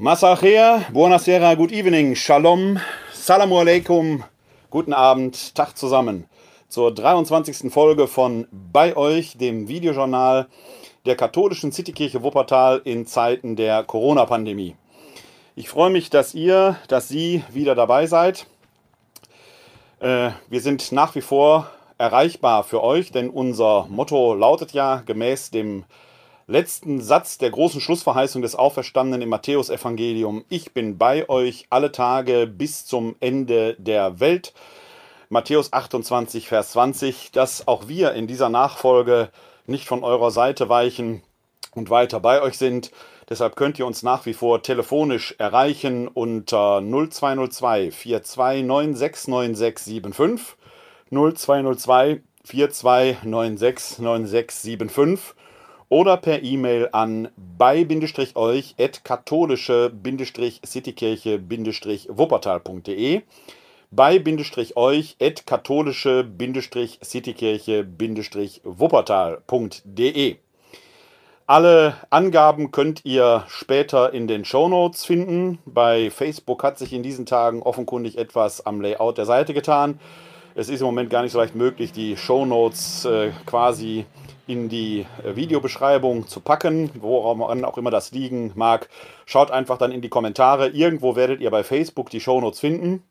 Masachea, buonasera, good evening, shalom, salamu alaikum, guten Abend, Tag zusammen zur 23. Folge von Bei euch, dem Videojournal der katholischen Citykirche Wuppertal in Zeiten der Corona-Pandemie. Ich freue mich, dass ihr, dass Sie wieder dabei seid. Äh, wir sind nach wie vor erreichbar für euch, denn unser Motto lautet ja gemäß dem letzten Satz der großen Schlussverheißung des Auferstandenen im Matthäusevangelium, ich bin bei euch alle Tage bis zum Ende der Welt. Matthäus 28, Vers 20, dass auch wir in dieser Nachfolge nicht von eurer Seite weichen und weiter bei euch sind. Deshalb könnt ihr uns nach wie vor telefonisch erreichen unter 0202 42969675 0202 42969675 oder per E-Mail an bei-euch at katholische-citykirche-wuppertal.de bei-euch at katholische-citykirche-wuppertal.de alle Angaben könnt ihr später in den Show Notes finden. Bei Facebook hat sich in diesen Tagen offenkundig etwas am Layout der Seite getan. Es ist im Moment gar nicht so leicht möglich, die Show Notes äh, quasi in die äh, Videobeschreibung zu packen, woran auch immer das liegen mag. Schaut einfach dann in die Kommentare. Irgendwo werdet ihr bei Facebook die Show Notes finden.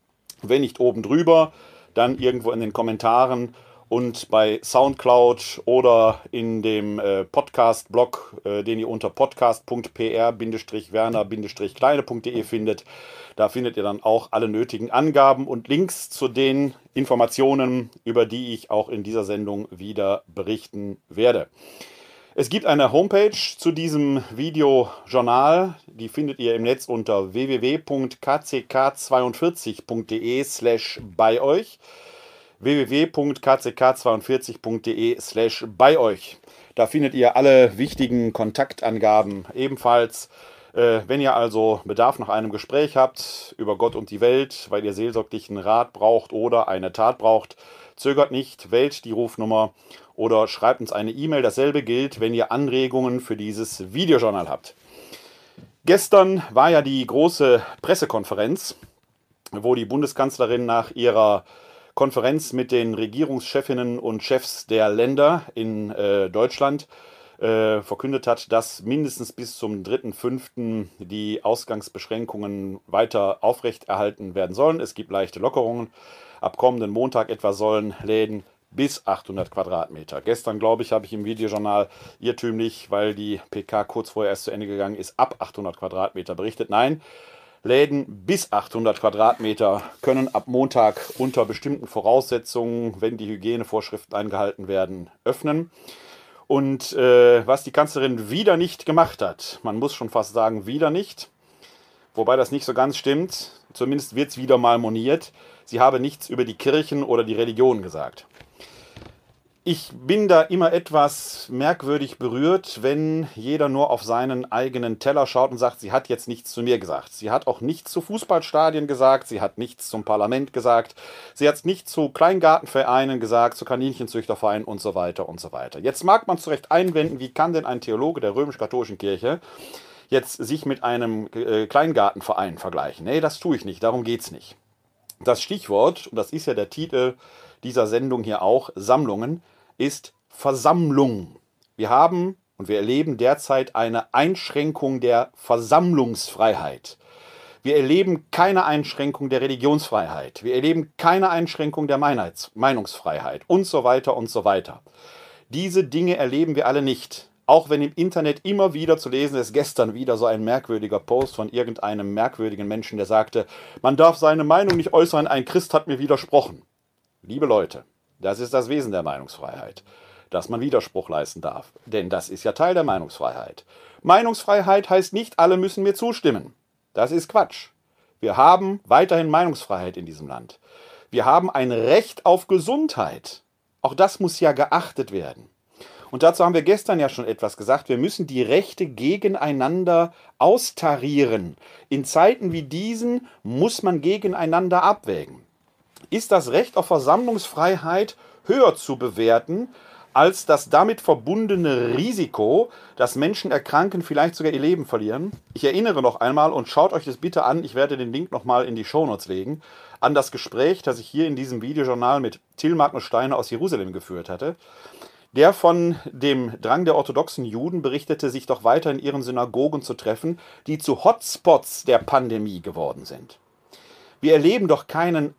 Wenn nicht oben drüber, dann irgendwo in den Kommentaren und bei Soundcloud oder in dem äh, Podcast-Blog, äh, den ihr unter podcast.pr-werner-kleine.de findet. Da findet ihr dann auch alle nötigen Angaben und Links zu den Informationen, über die ich auch in dieser Sendung wieder berichten werde. Es gibt eine Homepage zu diesem Videojournal, die findet ihr im Netz unter www.kck42.de slash bei euch www.kck42.de slash bei euch. Da findet ihr alle wichtigen Kontaktangaben ebenfalls. Äh, wenn ihr also Bedarf nach einem Gespräch habt über Gott und die Welt, weil ihr seelsorglichen Rat braucht oder eine Tat braucht, zögert nicht, wählt die Rufnummer oder schreibt uns eine E-Mail. Dasselbe gilt, wenn ihr Anregungen für dieses Videojournal habt. Gestern war ja die große Pressekonferenz, wo die Bundeskanzlerin nach ihrer Konferenz mit den Regierungschefinnen und Chefs der Länder in äh, Deutschland äh, verkündet hat, dass mindestens bis zum 3.5. die Ausgangsbeschränkungen weiter aufrechterhalten werden sollen. Es gibt leichte Lockerungen. Ab kommenden Montag etwa sollen Läden bis 800 Quadratmeter. Gestern, glaube ich, habe ich im Videojournal irrtümlich, weil die PK kurz vorher erst zu Ende gegangen ist, ab 800 Quadratmeter berichtet. Nein, Läden bis 800 Quadratmeter können ab Montag unter bestimmten Voraussetzungen, wenn die Hygienevorschriften eingehalten werden, öffnen. Und äh, was die Kanzlerin wieder nicht gemacht hat, man muss schon fast sagen, wieder nicht, wobei das nicht so ganz stimmt, zumindest wird es wieder mal moniert, sie habe nichts über die Kirchen oder die Religion gesagt. Ich bin da immer etwas merkwürdig berührt, wenn jeder nur auf seinen eigenen Teller schaut und sagt, sie hat jetzt nichts zu mir gesagt. Sie hat auch nichts zu Fußballstadien gesagt, sie hat nichts zum Parlament gesagt, sie hat nichts zu Kleingartenvereinen gesagt, zu Kaninchenzüchtervereinen und so weiter und so weiter. Jetzt mag man zu Recht einwenden, wie kann denn ein Theologe der römisch-katholischen Kirche jetzt sich mit einem äh, Kleingartenverein vergleichen? Nee, das tue ich nicht, darum geht es nicht. Das Stichwort, und das ist ja der Titel dieser Sendung hier auch, Sammlungen, ist Versammlung. Wir haben und wir erleben derzeit eine Einschränkung der Versammlungsfreiheit. Wir erleben keine Einschränkung der Religionsfreiheit. Wir erleben keine Einschränkung der Meinungsfreiheit und so weiter und so weiter. Diese Dinge erleben wir alle nicht. Auch wenn im Internet immer wieder zu lesen ist, gestern wieder so ein merkwürdiger Post von irgendeinem merkwürdigen Menschen, der sagte, man darf seine Meinung nicht äußern, ein Christ hat mir widersprochen. Liebe Leute, das ist das Wesen der Meinungsfreiheit, dass man Widerspruch leisten darf. Denn das ist ja Teil der Meinungsfreiheit. Meinungsfreiheit heißt nicht, alle müssen mir zustimmen. Das ist Quatsch. Wir haben weiterhin Meinungsfreiheit in diesem Land. Wir haben ein Recht auf Gesundheit. Auch das muss ja geachtet werden. Und dazu haben wir gestern ja schon etwas gesagt. Wir müssen die Rechte gegeneinander austarieren. In Zeiten wie diesen muss man gegeneinander abwägen ist das Recht auf Versammlungsfreiheit höher zu bewerten als das damit verbundene Risiko, dass Menschen erkranken, vielleicht sogar ihr Leben verlieren. Ich erinnere noch einmal und schaut euch das bitte an, ich werde den Link nochmal in die Shownotes legen, an das Gespräch, das ich hier in diesem Videojournal mit Till Magnus Steiner aus Jerusalem geführt hatte. Der von dem Drang der orthodoxen Juden berichtete, sich doch weiter in ihren Synagogen zu treffen, die zu Hotspots der Pandemie geworden sind. Wir erleben doch keinen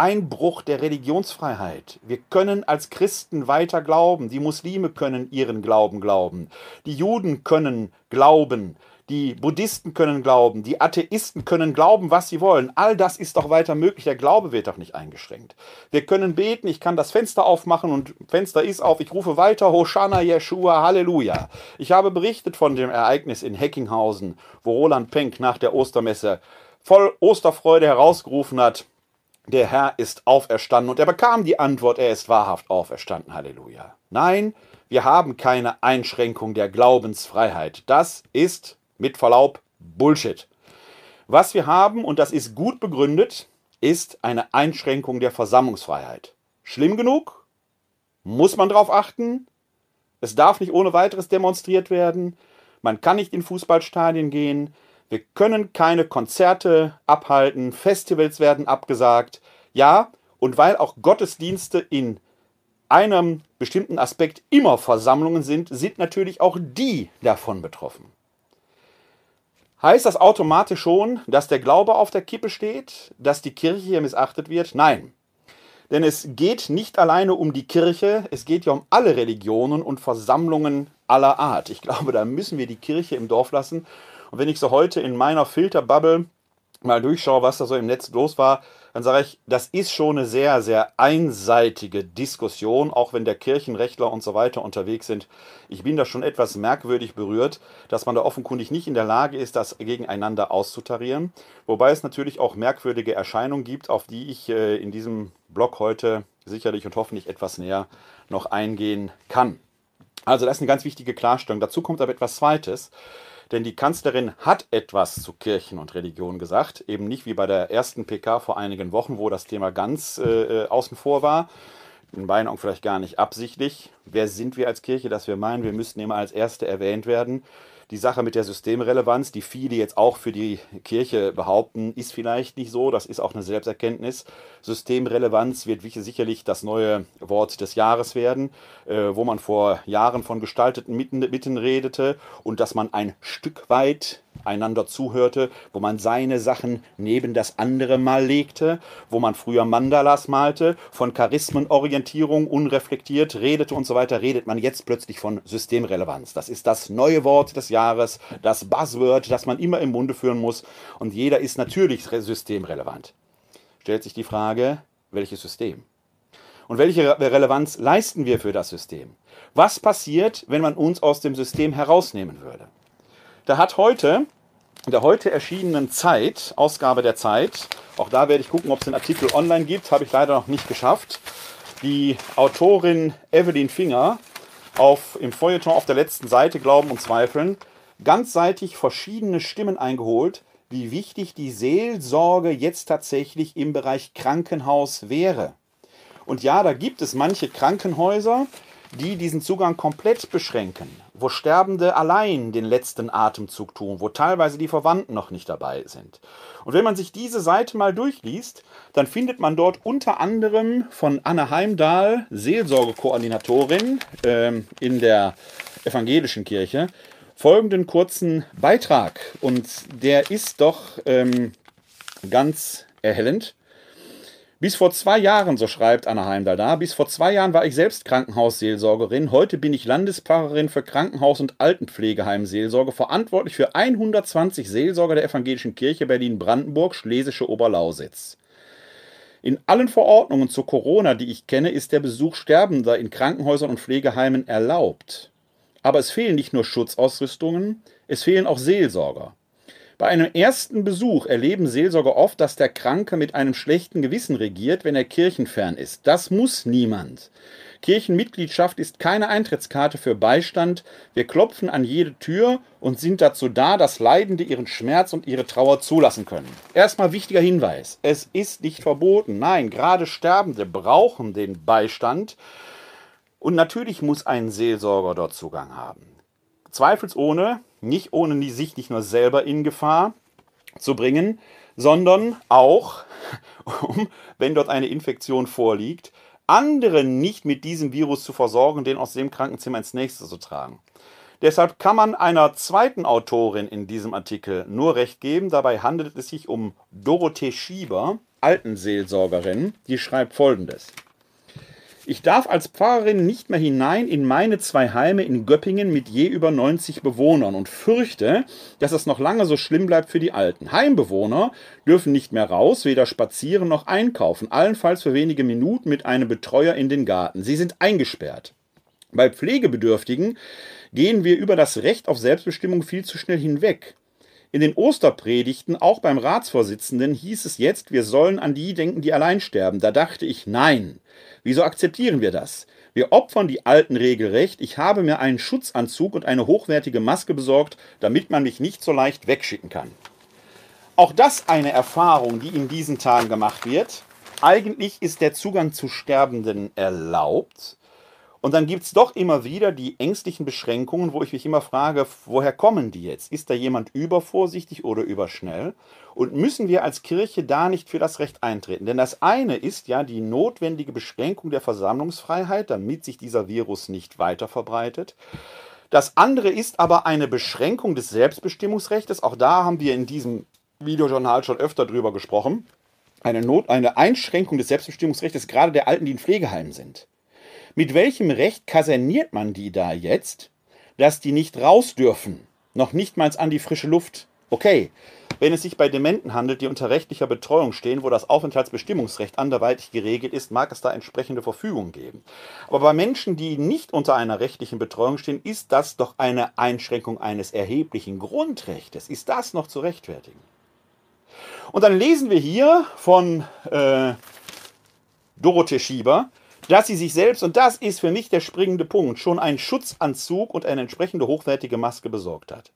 Einbruch der Religionsfreiheit. Wir können als Christen weiter glauben. Die Muslime können ihren Glauben glauben. Die Juden können glauben. Die Buddhisten können glauben. Die Atheisten können glauben, was sie wollen. All das ist doch weiter möglich. Der Glaube wird doch nicht eingeschränkt. Wir können beten. Ich kann das Fenster aufmachen und Fenster ist auf. Ich rufe weiter Hosanna, Yeshua, Halleluja. Ich habe berichtet von dem Ereignis in Heckinghausen, wo Roland Penck nach der Ostermesse voll Osterfreude herausgerufen hat, der Herr ist auferstanden. Und er bekam die Antwort, er ist wahrhaft auferstanden. Halleluja. Nein, wir haben keine Einschränkung der Glaubensfreiheit. Das ist, mit Verlaub, Bullshit. Was wir haben, und das ist gut begründet, ist eine Einschränkung der Versammlungsfreiheit. Schlimm genug? Muss man darauf achten? Es darf nicht ohne weiteres demonstriert werden. Man kann nicht in Fußballstadien gehen. Wir können keine Konzerte abhalten, Festivals werden abgesagt. Ja, und weil auch Gottesdienste in einem bestimmten Aspekt immer Versammlungen sind, sind natürlich auch die davon betroffen. Heißt das automatisch schon, dass der Glaube auf der Kippe steht, dass die Kirche hier missachtet wird? Nein. Denn es geht nicht alleine um die Kirche, es geht ja um alle Religionen und Versammlungen aller Art. Ich glaube, da müssen wir die Kirche im Dorf lassen und wenn ich so heute in meiner Filterbubble mal durchschaue, was da so im Netz los war, dann sage ich, das ist schon eine sehr, sehr einseitige Diskussion, auch wenn der Kirchenrechtler und so weiter unterwegs sind. Ich bin da schon etwas merkwürdig berührt, dass man da offenkundig nicht in der Lage ist, das gegeneinander auszutarieren. Wobei es natürlich auch merkwürdige Erscheinungen gibt, auf die ich äh, in diesem Blog heute sicherlich und hoffentlich etwas näher noch eingehen kann. Also das ist eine ganz wichtige Klarstellung. Dazu kommt aber etwas Zweites. Denn die Kanzlerin hat etwas zu Kirchen und Religion gesagt, eben nicht wie bei der ersten PK vor einigen Wochen, wo das Thema ganz äh, äh, außen vor war. In meinen Augen vielleicht gar nicht absichtlich. Wer sind wir als Kirche, dass wir meinen, wir müssten immer als Erste erwähnt werden? Die Sache mit der Systemrelevanz, die viele jetzt auch für die Kirche behaupten, ist vielleicht nicht so. Das ist auch eine Selbsterkenntnis. Systemrelevanz wird sicherlich das neue Wort des Jahres werden, äh, wo man vor Jahren von gestalteten Mitten redete und dass man ein Stück weit einander zuhörte, wo man seine Sachen neben das andere mal legte, wo man früher Mandalas malte, von Charismenorientierung unreflektiert redete und so weiter, redet man jetzt plötzlich von Systemrelevanz. Das ist das neue Wort des Jahres, das Buzzword, das man immer im Munde führen muss und jeder ist natürlich systemrelevant. Stellt sich die Frage, welches System? Und welche Relevanz leisten wir für das System? Was passiert, wenn man uns aus dem System herausnehmen würde? Da hat heute, in der heute erschienenen Zeit, Ausgabe der Zeit, auch da werde ich gucken, ob es den Artikel online gibt, habe ich leider noch nicht geschafft, die Autorin Evelyn Finger auf, im Feuilleton auf der letzten Seite Glauben und Zweifeln ganzseitig verschiedene Stimmen eingeholt, wie wichtig die Seelsorge jetzt tatsächlich im Bereich Krankenhaus wäre. Und ja, da gibt es manche Krankenhäuser, die diesen Zugang komplett beschränken, wo Sterbende allein den letzten Atemzug tun, wo teilweise die Verwandten noch nicht dabei sind. Und wenn man sich diese Seite mal durchliest, dann findet man dort unter anderem von Anne Heimdahl, Seelsorgekoordinatorin ähm, in der evangelischen Kirche, folgenden kurzen Beitrag. Und der ist doch ähm, ganz erhellend. Bis vor zwei Jahren, so schreibt Anna Heimdall da, bis vor zwei Jahren war ich selbst Krankenhausseelsorgerin. Heute bin ich Landespfarrerin für Krankenhaus- und Altenpflegeheimseelsorge, verantwortlich für 120 Seelsorger der Evangelischen Kirche Berlin-Brandenburg, Schlesische Oberlausitz. In allen Verordnungen zu Corona, die ich kenne, ist der Besuch Sterbender in Krankenhäusern und Pflegeheimen erlaubt. Aber es fehlen nicht nur Schutzausrüstungen, es fehlen auch Seelsorger. Bei einem ersten Besuch erleben Seelsorger oft, dass der Kranke mit einem schlechten Gewissen regiert, wenn er kirchenfern ist. Das muss niemand. Kirchenmitgliedschaft ist keine Eintrittskarte für Beistand. Wir klopfen an jede Tür und sind dazu da, dass Leidende ihren Schmerz und ihre Trauer zulassen können. Erstmal wichtiger Hinweis. Es ist nicht verboten. Nein, gerade Sterbende brauchen den Beistand. Und natürlich muss ein Seelsorger dort Zugang haben. Zweifelsohne, nicht ohne sich nicht nur selber in Gefahr zu bringen, sondern auch, um, wenn dort eine Infektion vorliegt, andere nicht mit diesem Virus zu versorgen, den aus dem Krankenzimmer ins nächste zu tragen. Deshalb kann man einer zweiten Autorin in diesem Artikel nur recht geben. Dabei handelt es sich um Dorothee Schieber, Altenseelsorgerin. Die schreibt folgendes. Ich darf als Pfarrerin nicht mehr hinein in meine zwei Heime in Göppingen mit je über 90 Bewohnern und fürchte, dass es noch lange so schlimm bleibt für die Alten. Heimbewohner dürfen nicht mehr raus, weder spazieren noch einkaufen, allenfalls für wenige Minuten mit einem Betreuer in den Garten. Sie sind eingesperrt. Bei Pflegebedürftigen gehen wir über das Recht auf Selbstbestimmung viel zu schnell hinweg. In den Osterpredigten, auch beim Ratsvorsitzenden, hieß es jetzt, wir sollen an die denken, die allein sterben. Da dachte ich, nein. Wieso akzeptieren wir das? Wir opfern die Alten regelrecht. Ich habe mir einen Schutzanzug und eine hochwertige Maske besorgt, damit man mich nicht so leicht wegschicken kann. Auch das eine Erfahrung, die in diesen Tagen gemacht wird. Eigentlich ist der Zugang zu Sterbenden erlaubt, und dann gibt es doch immer wieder die ängstlichen Beschränkungen, wo ich mich immer frage, woher kommen die jetzt? Ist da jemand übervorsichtig oder überschnell? Und müssen wir als Kirche da nicht für das Recht eintreten? Denn das eine ist ja die notwendige Beschränkung der Versammlungsfreiheit, damit sich dieser Virus nicht weiter verbreitet. Das andere ist aber eine Beschränkung des Selbstbestimmungsrechts. Auch da haben wir in diesem Videojournal schon öfter drüber gesprochen. Eine, Not, eine Einschränkung des Selbstbestimmungsrechts gerade der Alten, die in Pflegeheimen sind. Mit welchem Recht kaserniert man die da jetzt, dass die nicht raus dürfen? Noch nicht mal an die frische Luft. Okay, wenn es sich bei Dementen handelt, die unter rechtlicher Betreuung stehen, wo das Aufenthaltsbestimmungsrecht anderweitig geregelt ist, mag es da entsprechende Verfügungen geben. Aber bei Menschen, die nicht unter einer rechtlichen Betreuung stehen, ist das doch eine Einschränkung eines erheblichen Grundrechtes. Ist das noch zu rechtfertigen? Und dann lesen wir hier von äh, Dorothee Schieber, dass sie sich selbst, und das ist für mich der springende Punkt, schon einen Schutzanzug und eine entsprechende hochwertige Maske besorgt hat.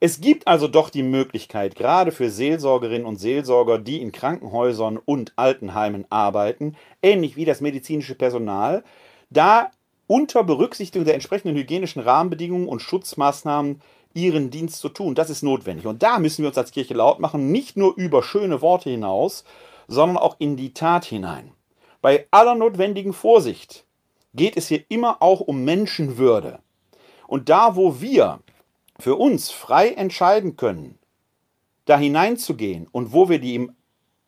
Es gibt also doch die Möglichkeit, gerade für Seelsorgerinnen und Seelsorger, die in Krankenhäusern und Altenheimen arbeiten, ähnlich wie das medizinische Personal, da unter Berücksichtigung der entsprechenden hygienischen Rahmenbedingungen und Schutzmaßnahmen ihren Dienst zu tun. Das ist notwendig. Und da müssen wir uns als Kirche laut machen, nicht nur über schöne Worte hinaus, sondern auch in die Tat hinein. Bei aller notwendigen Vorsicht geht es hier immer auch um Menschenwürde. Und da, wo wir für uns frei entscheiden können, da hineinzugehen und wo wir die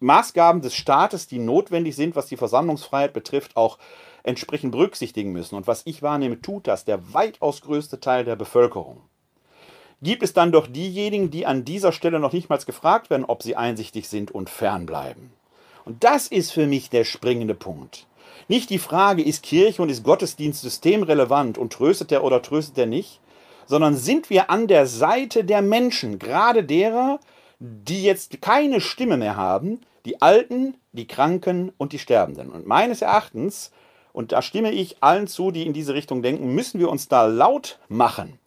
Maßgaben des Staates, die notwendig sind, was die Versammlungsfreiheit betrifft, auch entsprechend berücksichtigen müssen. Und was ich wahrnehme, tut das der weitaus größte Teil der Bevölkerung. Gibt es dann doch diejenigen, die an dieser Stelle noch nicht mal gefragt werden, ob sie einsichtig sind und fernbleiben. Und das ist für mich der springende Punkt. Nicht die Frage, ist Kirche und ist Gottesdienst systemrelevant und tröstet er oder tröstet er nicht, sondern sind wir an der Seite der Menschen, gerade derer, die jetzt keine Stimme mehr haben, die Alten, die Kranken und die Sterbenden. Und meines Erachtens, und da stimme ich allen zu, die in diese Richtung denken, müssen wir uns da laut machen,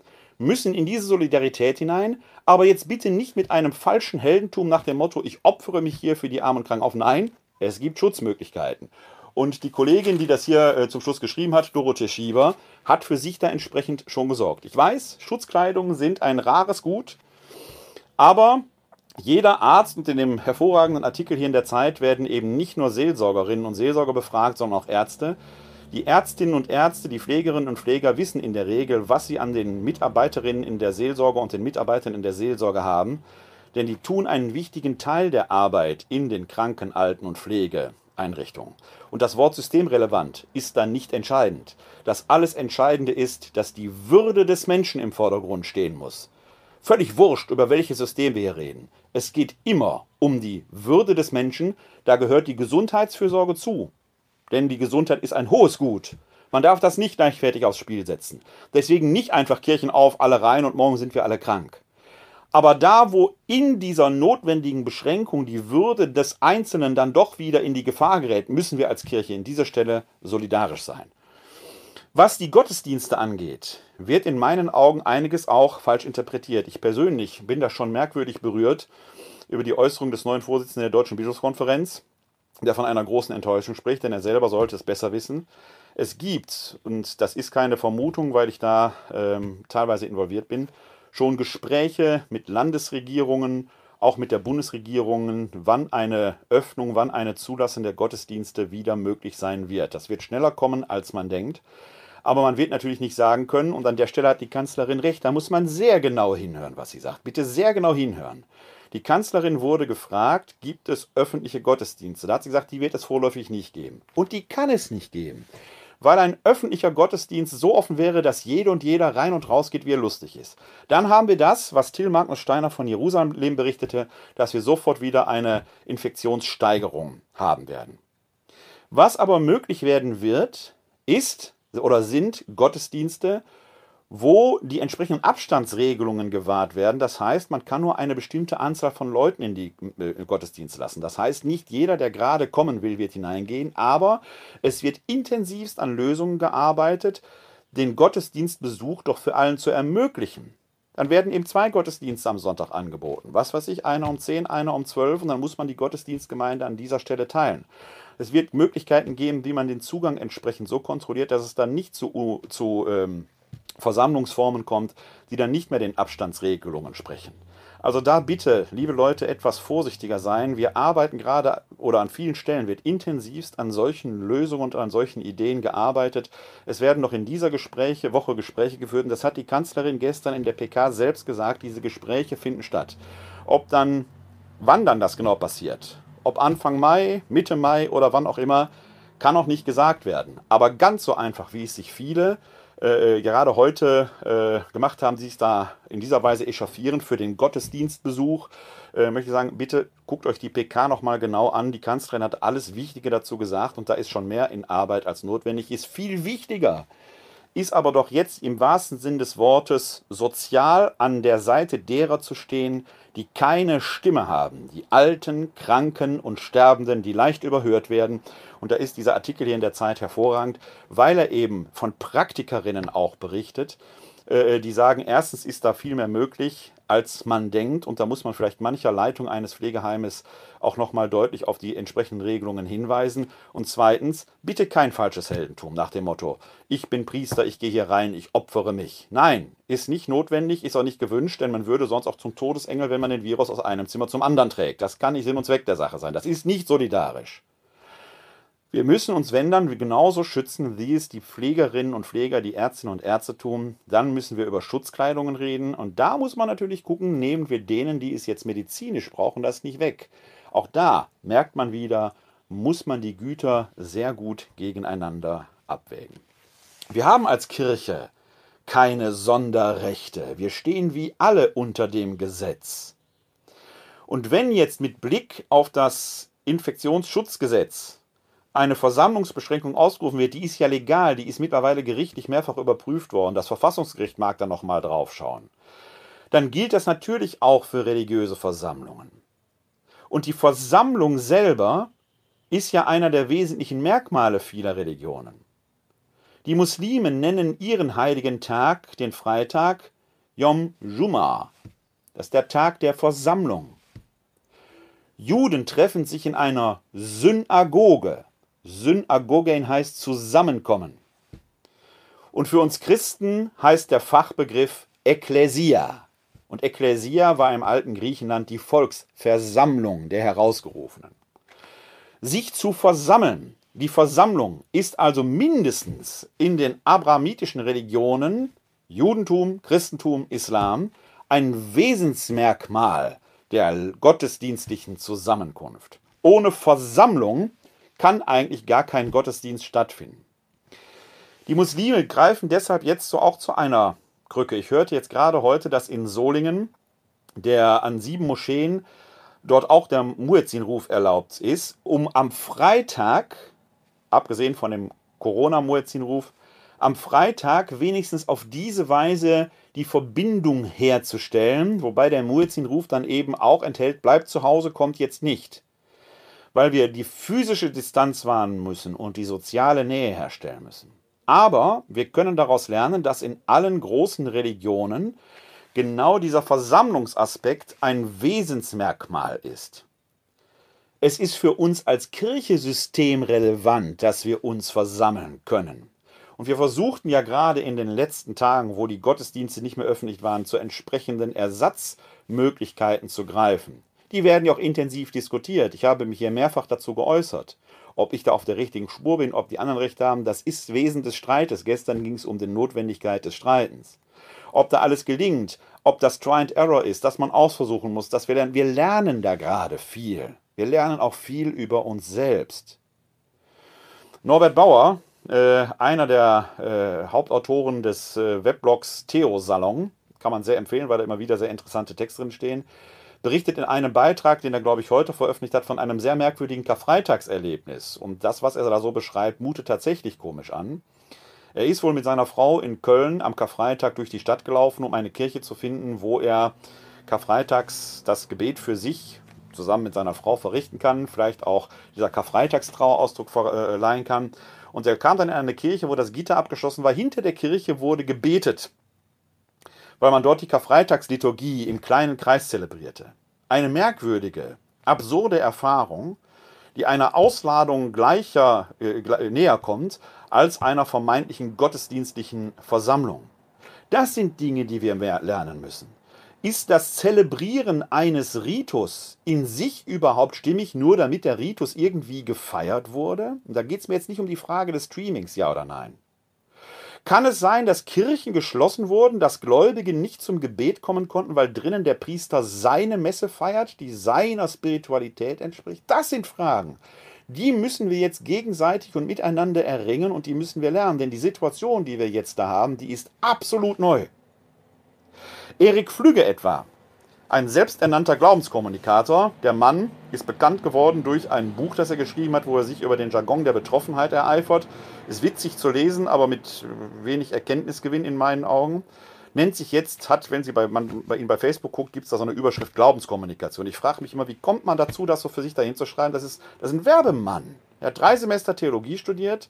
müssen in diese Solidarität hinein, aber jetzt bitte nicht mit einem falschen Heldentum nach dem Motto, ich opfere mich hier für die Armen und Kranken auf. Nein, es gibt Schutzmöglichkeiten. Und die Kollegin, die das hier äh, zum Schluss geschrieben hat, Dorothee Schieber, hat für sich da entsprechend schon gesorgt. Ich weiß, Schutzkleidungen sind ein rares Gut, aber jeder Arzt und in dem hervorragenden Artikel hier in der Zeit werden eben nicht nur Seelsorgerinnen und Seelsorger befragt, sondern auch Ärzte. Die Ärztinnen und Ärzte, die Pflegerinnen und Pfleger wissen in der Regel, was sie an den Mitarbeiterinnen in der Seelsorge und den Mitarbeitern in der Seelsorge haben, denn die tun einen wichtigen Teil der Arbeit in den Kranken-, Alten- und Pflegeeinrichtungen. Und das Wort systemrelevant ist dann nicht entscheidend. Das alles Entscheidende ist, dass die Würde des Menschen im Vordergrund stehen muss. Völlig wurscht, über welches System wir hier reden. Es geht immer um die Würde des Menschen, da gehört die Gesundheitsfürsorge zu. Denn die Gesundheit ist ein hohes Gut. Man darf das nicht leichtfertig aufs Spiel setzen. Deswegen nicht einfach Kirchen auf, alle rein und morgen sind wir alle krank. Aber da, wo in dieser notwendigen Beschränkung die Würde des Einzelnen dann doch wieder in die Gefahr gerät, müssen wir als Kirche in dieser Stelle solidarisch sein. Was die Gottesdienste angeht, wird in meinen Augen einiges auch falsch interpretiert. Ich persönlich bin da schon merkwürdig berührt über die Äußerung des neuen Vorsitzenden der Deutschen Bischofskonferenz, der von einer großen Enttäuschung spricht, denn er selber sollte es besser wissen. Es gibt, und das ist keine Vermutung, weil ich da ähm, teilweise involviert bin, schon Gespräche mit Landesregierungen, auch mit der Bundesregierung, wann eine Öffnung, wann eine Zulassung der Gottesdienste wieder möglich sein wird. Das wird schneller kommen, als man denkt. Aber man wird natürlich nicht sagen können, und an der Stelle hat die Kanzlerin recht, da muss man sehr genau hinhören, was sie sagt. Bitte sehr genau hinhören. Die Kanzlerin wurde gefragt, gibt es öffentliche Gottesdienste? Da hat sie gesagt, die wird es vorläufig nicht geben. Und die kann es nicht geben. Weil ein öffentlicher Gottesdienst so offen wäre, dass jede und jeder rein und raus geht, wie er lustig ist. Dann haben wir das, was Till Magnus Steiner von Jerusalem berichtete, dass wir sofort wieder eine Infektionssteigerung haben werden. Was aber möglich werden wird, ist oder sind Gottesdienste, wo die entsprechenden Abstandsregelungen gewahrt werden. Das heißt, man kann nur eine bestimmte Anzahl von Leuten in die äh, Gottesdienst lassen. Das heißt, nicht jeder, der gerade kommen will, wird hineingehen, aber es wird intensivst an Lösungen gearbeitet, den Gottesdienstbesuch doch für allen zu ermöglichen. Dann werden eben zwei Gottesdienste am Sonntag angeboten. Was weiß ich, einer um 10, einer um 12 und dann muss man die Gottesdienstgemeinde an dieser Stelle teilen. Es wird Möglichkeiten geben, wie man den Zugang entsprechend so kontrolliert, dass es dann nicht zu, zu ähm, Versammlungsformen kommt, die dann nicht mehr den Abstandsregelungen sprechen. Also da bitte, liebe Leute, etwas vorsichtiger sein. Wir arbeiten gerade oder an vielen Stellen wird intensivst an solchen Lösungen und an solchen Ideen gearbeitet. Es werden noch in dieser Gespräche, Woche Gespräche geführt und das hat die Kanzlerin gestern in der PK selbst gesagt, diese Gespräche finden statt. Ob dann, wann dann das genau passiert, ob Anfang Mai, Mitte Mai oder wann auch immer, kann noch nicht gesagt werden. Aber ganz so einfach, wie es sich viele äh, äh, gerade heute äh, gemacht haben, sich da in dieser Weise echauffieren für den Gottesdienstbesuch, äh, möchte ich sagen, bitte guckt euch die PK nochmal genau an. Die Kanzlerin hat alles Wichtige dazu gesagt und da ist schon mehr in Arbeit als notwendig ist. Viel wichtiger ist aber doch jetzt im wahrsten Sinn des Wortes sozial an der Seite derer zu stehen, die keine Stimme haben, die Alten, Kranken und Sterbenden, die leicht überhört werden. Und da ist dieser Artikel hier in der Zeit hervorragend, weil er eben von Praktikerinnen auch berichtet, die sagen, erstens ist da viel mehr möglich, als man denkt. Und da muss man vielleicht mancher Leitung eines Pflegeheimes auch nochmal deutlich auf die entsprechenden Regelungen hinweisen. Und zweitens, bitte kein falsches Heldentum nach dem Motto, ich bin Priester, ich gehe hier rein, ich opfere mich. Nein, ist nicht notwendig, ist auch nicht gewünscht, denn man würde sonst auch zum Todesengel, wenn man den Virus aus einem Zimmer zum anderen trägt. Das kann nicht Sinn und Zweck der Sache sein. Das ist nicht solidarisch. Wir müssen uns, wenn dann, genauso schützen, wie es die Pflegerinnen und Pfleger, die Ärztinnen und Ärzte tun. Dann müssen wir über Schutzkleidungen reden. Und da muss man natürlich gucken, nehmen wir denen, die es jetzt medizinisch brauchen, das nicht weg. Auch da merkt man wieder, muss man die Güter sehr gut gegeneinander abwägen. Wir haben als Kirche keine Sonderrechte. Wir stehen wie alle unter dem Gesetz. Und wenn jetzt mit Blick auf das Infektionsschutzgesetz eine Versammlungsbeschränkung ausgerufen wird, die ist ja legal, die ist mittlerweile gerichtlich mehrfach überprüft worden, das Verfassungsgericht mag da nochmal drauf schauen, dann gilt das natürlich auch für religiöse Versammlungen. Und die Versammlung selber ist ja einer der wesentlichen Merkmale vieler Religionen. Die Muslimen nennen ihren heiligen Tag, den Freitag, Yom Juma. Das ist der Tag der Versammlung. Juden treffen sich in einer Synagoge. Synagogen heißt zusammenkommen. Und für uns Christen heißt der Fachbegriff Ekklesia. Und Ekklesia war im alten Griechenland die Volksversammlung der Herausgerufenen. Sich zu versammeln, die Versammlung ist also mindestens in den abrahamitischen Religionen, Judentum, Christentum, Islam, ein Wesensmerkmal der gottesdienstlichen Zusammenkunft. Ohne Versammlung kann eigentlich gar kein Gottesdienst stattfinden. Die Muslime greifen deshalb jetzt so auch zu einer Krücke. Ich hörte jetzt gerade heute, dass in Solingen der an sieben Moscheen dort auch der Muezzinruf erlaubt ist, um am Freitag, abgesehen von dem Corona-Muezzinruf, am Freitag wenigstens auf diese Weise die Verbindung herzustellen, wobei der Muezzinruf dann eben auch enthält, bleibt zu Hause, kommt jetzt nicht weil wir die physische Distanz wahren müssen und die soziale Nähe herstellen müssen. Aber wir können daraus lernen, dass in allen großen Religionen genau dieser Versammlungsaspekt ein Wesensmerkmal ist. Es ist für uns als Kirchesystem relevant, dass wir uns versammeln können. Und wir versuchten ja gerade in den letzten Tagen, wo die Gottesdienste nicht mehr öffentlich waren, zu entsprechenden Ersatzmöglichkeiten zu greifen. Die werden ja auch intensiv diskutiert. Ich habe mich hier mehrfach dazu geäußert. Ob ich da auf der richtigen Spur bin, ob die anderen recht haben, das ist Wesen des Streites. Gestern ging es um die Notwendigkeit des Streitens. Ob da alles gelingt, ob das Try and Error ist, dass man ausversuchen muss, dass wir lernen. Wir lernen da gerade viel. Wir lernen auch viel über uns selbst. Norbert Bauer, äh, einer der äh, Hauptautoren des äh, Weblogs Theo Salon, kann man sehr empfehlen, weil da immer wieder sehr interessante Texte drin stehen, berichtet in einem Beitrag, den er, glaube ich, heute veröffentlicht hat, von einem sehr merkwürdigen Karfreitagserlebnis. Und das, was er da so beschreibt, mutet tatsächlich komisch an. Er ist wohl mit seiner Frau in Köln am Karfreitag durch die Stadt gelaufen, um eine Kirche zu finden, wo er Karfreitags das Gebet für sich zusammen mit seiner Frau verrichten kann, vielleicht auch dieser Karfreitagstrauerausdruck verleihen kann. Und er kam dann in eine Kirche, wo das Gitter abgeschlossen war. Hinter der Kirche wurde gebetet weil man dort die Karfreitagsliturgie im kleinen Kreis zelebrierte. Eine merkwürdige, absurde Erfahrung, die einer Ausladung gleicher äh, näher kommt als einer vermeintlichen gottesdienstlichen Versammlung. Das sind Dinge, die wir lernen müssen. Ist das Zelebrieren eines Ritus in sich überhaupt stimmig, nur damit der Ritus irgendwie gefeiert wurde? Und da geht es mir jetzt nicht um die Frage des Streamings, ja oder nein. Kann es sein, dass Kirchen geschlossen wurden, dass Gläubige nicht zum Gebet kommen konnten, weil drinnen der Priester seine Messe feiert, die seiner Spiritualität entspricht? Das sind Fragen. Die müssen wir jetzt gegenseitig und miteinander erringen und die müssen wir lernen, denn die Situation, die wir jetzt da haben, die ist absolut neu. Erik Flügge etwa, ein selbsternannter Glaubenskommunikator. Der Mann ist bekannt geworden durch ein Buch, das er geschrieben hat, wo er sich über den Jargon der Betroffenheit ereifert. Ist witzig zu lesen, aber mit wenig Erkenntnisgewinn in meinen Augen. Nennt sich jetzt, hat, wenn Sie bei, man, bei Ihnen bei Facebook guckt, gibt es da so eine Überschrift Glaubenskommunikation. Ich frage mich immer, wie kommt man dazu, das so für sich dahin zu schreiben? Das ist, das ist ein Werbemann. Er hat drei Semester Theologie studiert.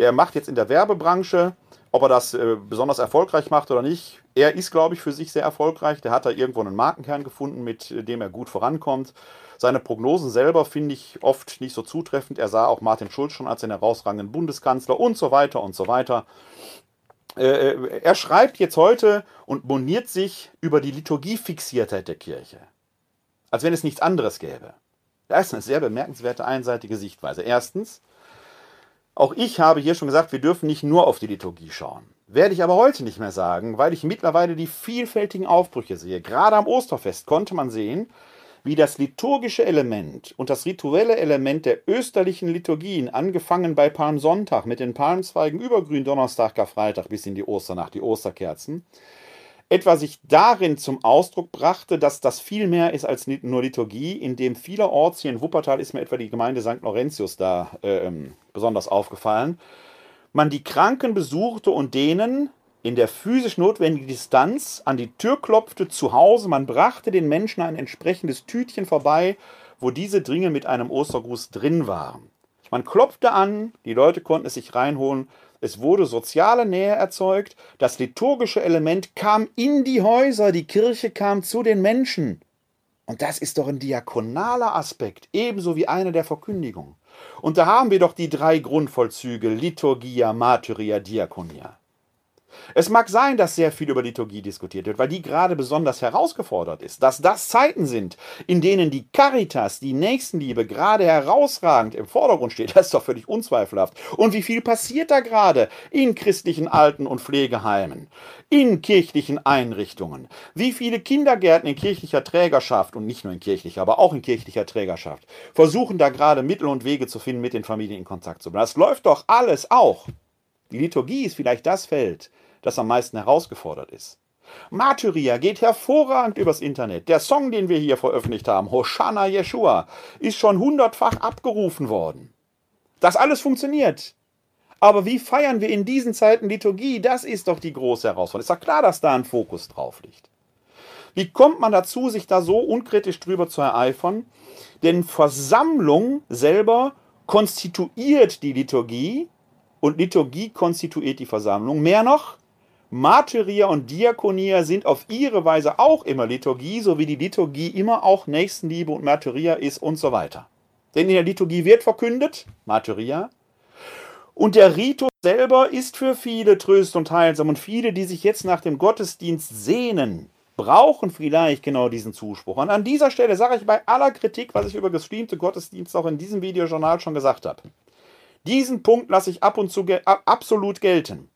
Der macht jetzt in der Werbebranche ob er das äh, besonders erfolgreich macht oder nicht, er ist, glaube ich, für sich sehr erfolgreich. Der hat da irgendwo einen Markenkern gefunden, mit äh, dem er gut vorankommt. Seine Prognosen selber finde ich oft nicht so zutreffend. Er sah auch Martin Schulz schon als den herausragenden Bundeskanzler und so weiter und so weiter. Äh, äh er schreibt jetzt heute und moniert sich über die Liturgiefixiertheit der Kirche. Als wenn es nichts anderes gäbe. Das ist eine sehr bemerkenswerte einseitige Sichtweise. Erstens, auch ich habe hier schon gesagt, wir dürfen nicht nur auf die Liturgie schauen. Werde ich aber heute nicht mehr sagen, weil ich mittlerweile die vielfältigen Aufbrüche sehe. Gerade am Osterfest konnte man sehen, wie das liturgische Element und das rituelle Element der österlichen Liturgien, angefangen bei Palmsonntag mit den Palmzweigen über Gründonnerstag, Karfreitag bis in die Osternacht, die Osterkerzen, etwa sich darin zum Ausdruck brachte, dass das viel mehr ist als nur Liturgie, in dem vielerorts, hier in Wuppertal ist mir etwa die Gemeinde St. Laurentius da äh, besonders aufgefallen, man die Kranken besuchte und denen in der physisch notwendigen Distanz an die Tür klopfte zu Hause, man brachte den Menschen ein entsprechendes Tütchen vorbei, wo diese dringend mit einem Ostergruß drin waren. Man klopfte an, die Leute konnten es sich reinholen, es wurde soziale Nähe erzeugt, das liturgische Element kam in die Häuser, die Kirche kam zu den Menschen. Und das ist doch ein diakonaler Aspekt, ebenso wie einer der Verkündigung. Und da haben wir doch die drei Grundvollzüge Liturgia, Martyria, Diakonia. Es mag sein, dass sehr viel über Liturgie diskutiert wird, weil die gerade besonders herausgefordert ist, dass das Zeiten sind, in denen die Caritas, die Nächstenliebe gerade herausragend im Vordergrund steht, das ist doch völlig unzweifelhaft. Und wie viel passiert da gerade in christlichen Alten- und Pflegeheimen, in kirchlichen Einrichtungen? Wie viele Kindergärten in kirchlicher Trägerschaft und nicht nur in kirchlicher, aber auch in kirchlicher Trägerschaft versuchen da gerade Mittel und Wege zu finden, mit den Familien in Kontakt zu bleiben? Das läuft doch alles auch. Die Liturgie ist vielleicht das Feld, das am meisten herausgefordert ist. Martyria geht hervorragend übers Internet. Der Song, den wir hier veröffentlicht haben, Hoshana Yeshua, ist schon hundertfach abgerufen worden. Das alles funktioniert. Aber wie feiern wir in diesen Zeiten Liturgie? Das ist doch die große Herausforderung. Ist doch klar, dass da ein Fokus drauf liegt. Wie kommt man dazu, sich da so unkritisch drüber zu ereifern? Denn Versammlung selber konstituiert die Liturgie und Liturgie konstituiert die Versammlung. Mehr noch, Martyria und Diakonia sind auf ihre Weise auch immer Liturgie, so wie die Liturgie immer auch Nächstenliebe und Martyria ist und so weiter. Denn in der Liturgie wird verkündet, Martyria, und der Ritus selber ist für viele tröst und heilsam. Und viele, die sich jetzt nach dem Gottesdienst sehnen, brauchen vielleicht genau diesen Zuspruch. Und an dieser Stelle sage ich bei aller Kritik, was ich über gestreamte Gottesdienste auch in diesem Videojournal schon gesagt habe. Diesen Punkt lasse ich ab und zu gel absolut gelten.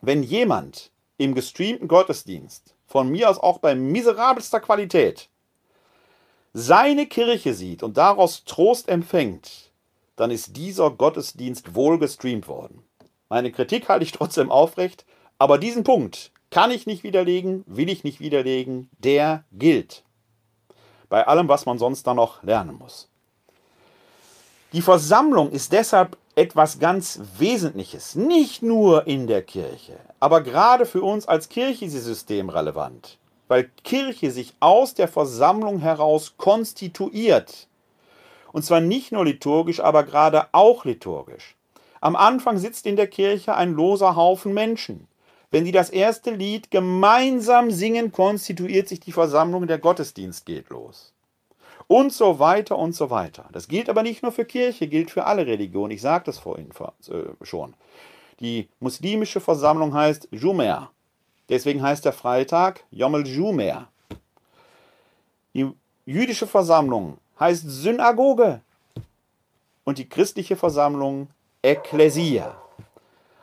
Wenn jemand im gestreamten Gottesdienst, von mir aus auch bei miserabelster Qualität, seine Kirche sieht und daraus Trost empfängt, dann ist dieser Gottesdienst wohl gestreamt worden. Meine Kritik halte ich trotzdem aufrecht, aber diesen Punkt kann ich nicht widerlegen, will ich nicht widerlegen, der gilt. Bei allem, was man sonst da noch lernen muss. Die Versammlung ist deshalb etwas ganz Wesentliches, nicht nur in der Kirche, aber gerade für uns als Kirche relevant, weil Kirche sich aus der Versammlung heraus konstituiert. Und zwar nicht nur liturgisch, aber gerade auch liturgisch. Am Anfang sitzt in der Kirche ein loser Haufen Menschen. Wenn sie das erste Lied gemeinsam singen, konstituiert sich die Versammlung, der Gottesdienst geht los. Und so weiter und so weiter. Das gilt aber nicht nur für Kirche, gilt für alle Religionen. Ich sagte es vorhin äh, schon. Die muslimische Versammlung heißt Jumer. Deswegen heißt der Freitag Yom el-Jumer. Die jüdische Versammlung heißt Synagoge. Und die christliche Versammlung Ekklesia.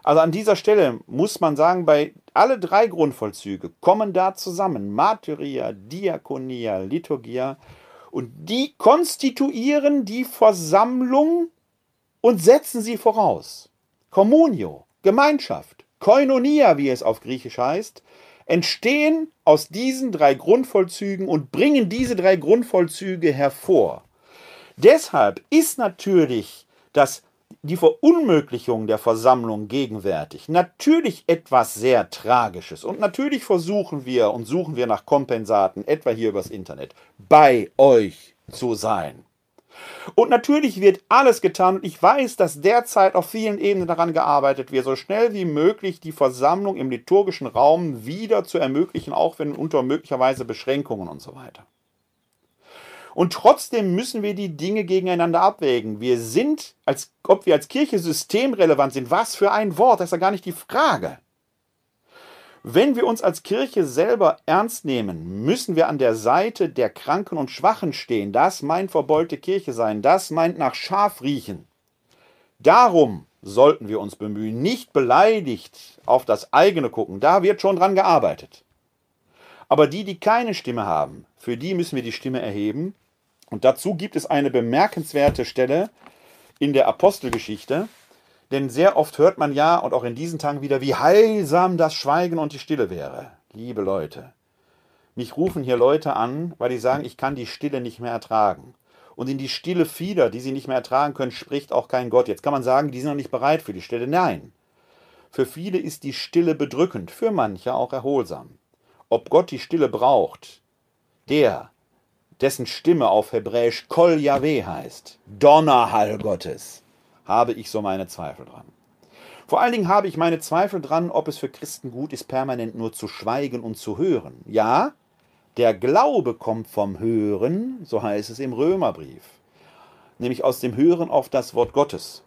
Also an dieser Stelle muss man sagen, bei alle drei Grundvollzüge kommen da zusammen. Martyria, Diakonia, Liturgia. Und die konstituieren die Versammlung und setzen sie voraus. Communio, Gemeinschaft, Koinonia, wie es auf Griechisch heißt, entstehen aus diesen drei Grundvollzügen und bringen diese drei Grundvollzüge hervor. Deshalb ist natürlich das die Verunmöglichung der Versammlung gegenwärtig natürlich etwas sehr Tragisches. Und natürlich versuchen wir und suchen wir nach Kompensaten, etwa hier übers Internet, bei euch zu sein. Und natürlich wird alles getan. Und ich weiß, dass derzeit auf vielen Ebenen daran gearbeitet wird, so schnell wie möglich die Versammlung im liturgischen Raum wieder zu ermöglichen, auch wenn unter möglicherweise Beschränkungen und so weiter. Und trotzdem müssen wir die Dinge gegeneinander abwägen. Wir sind, als ob wir als Kirche systemrelevant sind. Was für ein Wort, das ist ja gar nicht die Frage. Wenn wir uns als Kirche selber ernst nehmen, müssen wir an der Seite der Kranken und Schwachen stehen. Das meint verbeulte Kirche sein. Das meint nach Schaf riechen. Darum sollten wir uns bemühen, nicht beleidigt auf das eigene gucken. Da wird schon dran gearbeitet. Aber die, die keine Stimme haben, für die müssen wir die Stimme erheben und dazu gibt es eine bemerkenswerte Stelle in der Apostelgeschichte, denn sehr oft hört man ja und auch in diesen Tagen wieder, wie heilsam das Schweigen und die Stille wäre. Liebe Leute, mich rufen hier Leute an, weil die sagen, ich kann die Stille nicht mehr ertragen. Und in die Stille vieler, die sie nicht mehr ertragen können, spricht auch kein Gott. Jetzt kann man sagen, die sind noch nicht bereit für die Stille. Nein. Für viele ist die Stille bedrückend, für manche auch erholsam. Ob Gott die Stille braucht, der, dessen Stimme auf Hebräisch Kol Yahweh heißt, Donnerhall Gottes, habe ich so meine Zweifel dran. Vor allen Dingen habe ich meine Zweifel dran, ob es für Christen gut ist, permanent nur zu schweigen und zu hören. Ja, der Glaube kommt vom Hören, so heißt es im Römerbrief, nämlich aus dem Hören auf das Wort Gottes.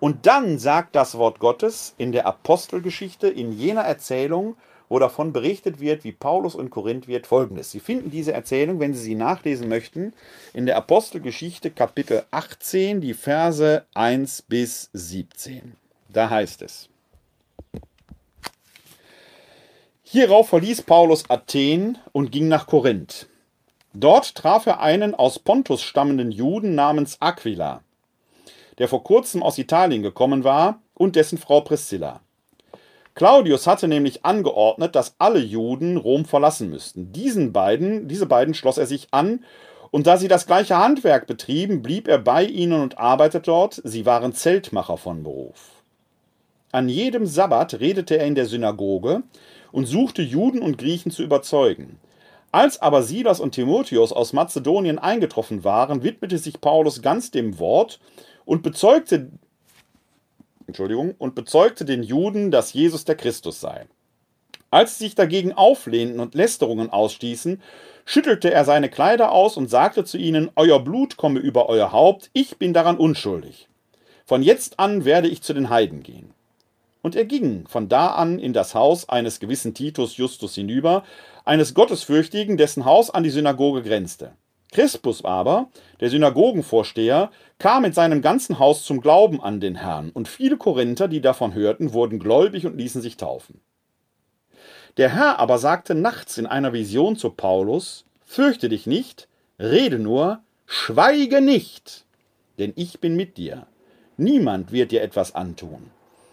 Und dann sagt das Wort Gottes in der Apostelgeschichte, in jener Erzählung, wo davon berichtet wird, wie Paulus in Korinth wird, folgendes. Sie finden diese Erzählung, wenn Sie sie nachlesen möchten, in der Apostelgeschichte Kapitel 18, die Verse 1 bis 17. Da heißt es. Hierauf verließ Paulus Athen und ging nach Korinth. Dort traf er einen aus Pontus stammenden Juden namens Aquila, der vor kurzem aus Italien gekommen war, und dessen Frau Priscilla. Claudius hatte nämlich angeordnet, dass alle Juden Rom verlassen müssten. Diesen beiden, diese beiden schloss er sich an, und da sie das gleiche Handwerk betrieben, blieb er bei ihnen und arbeitete dort. Sie waren Zeltmacher von Beruf. An jedem Sabbat redete er in der Synagoge und suchte Juden und Griechen zu überzeugen. Als aber Silas und Timotheus aus Mazedonien eingetroffen waren, widmete sich Paulus ganz dem Wort und bezeugte Entschuldigung, und bezeugte den Juden, dass Jesus der Christus sei. Als sie sich dagegen auflehnten und Lästerungen ausstießen, schüttelte er seine Kleider aus und sagte zu ihnen, Euer Blut komme über euer Haupt, ich bin daran unschuldig. Von jetzt an werde ich zu den Heiden gehen. Und er ging von da an in das Haus eines gewissen Titus Justus hinüber, eines Gottesfürchtigen, dessen Haus an die Synagoge grenzte. Crispus aber, der Synagogenvorsteher, kam mit seinem ganzen Haus zum Glauben an den Herrn, und viele Korinther, die davon hörten, wurden gläubig und ließen sich taufen. Der Herr aber sagte nachts in einer Vision zu Paulus, Fürchte dich nicht, rede nur, schweige nicht, denn ich bin mit dir. Niemand wird dir etwas antun.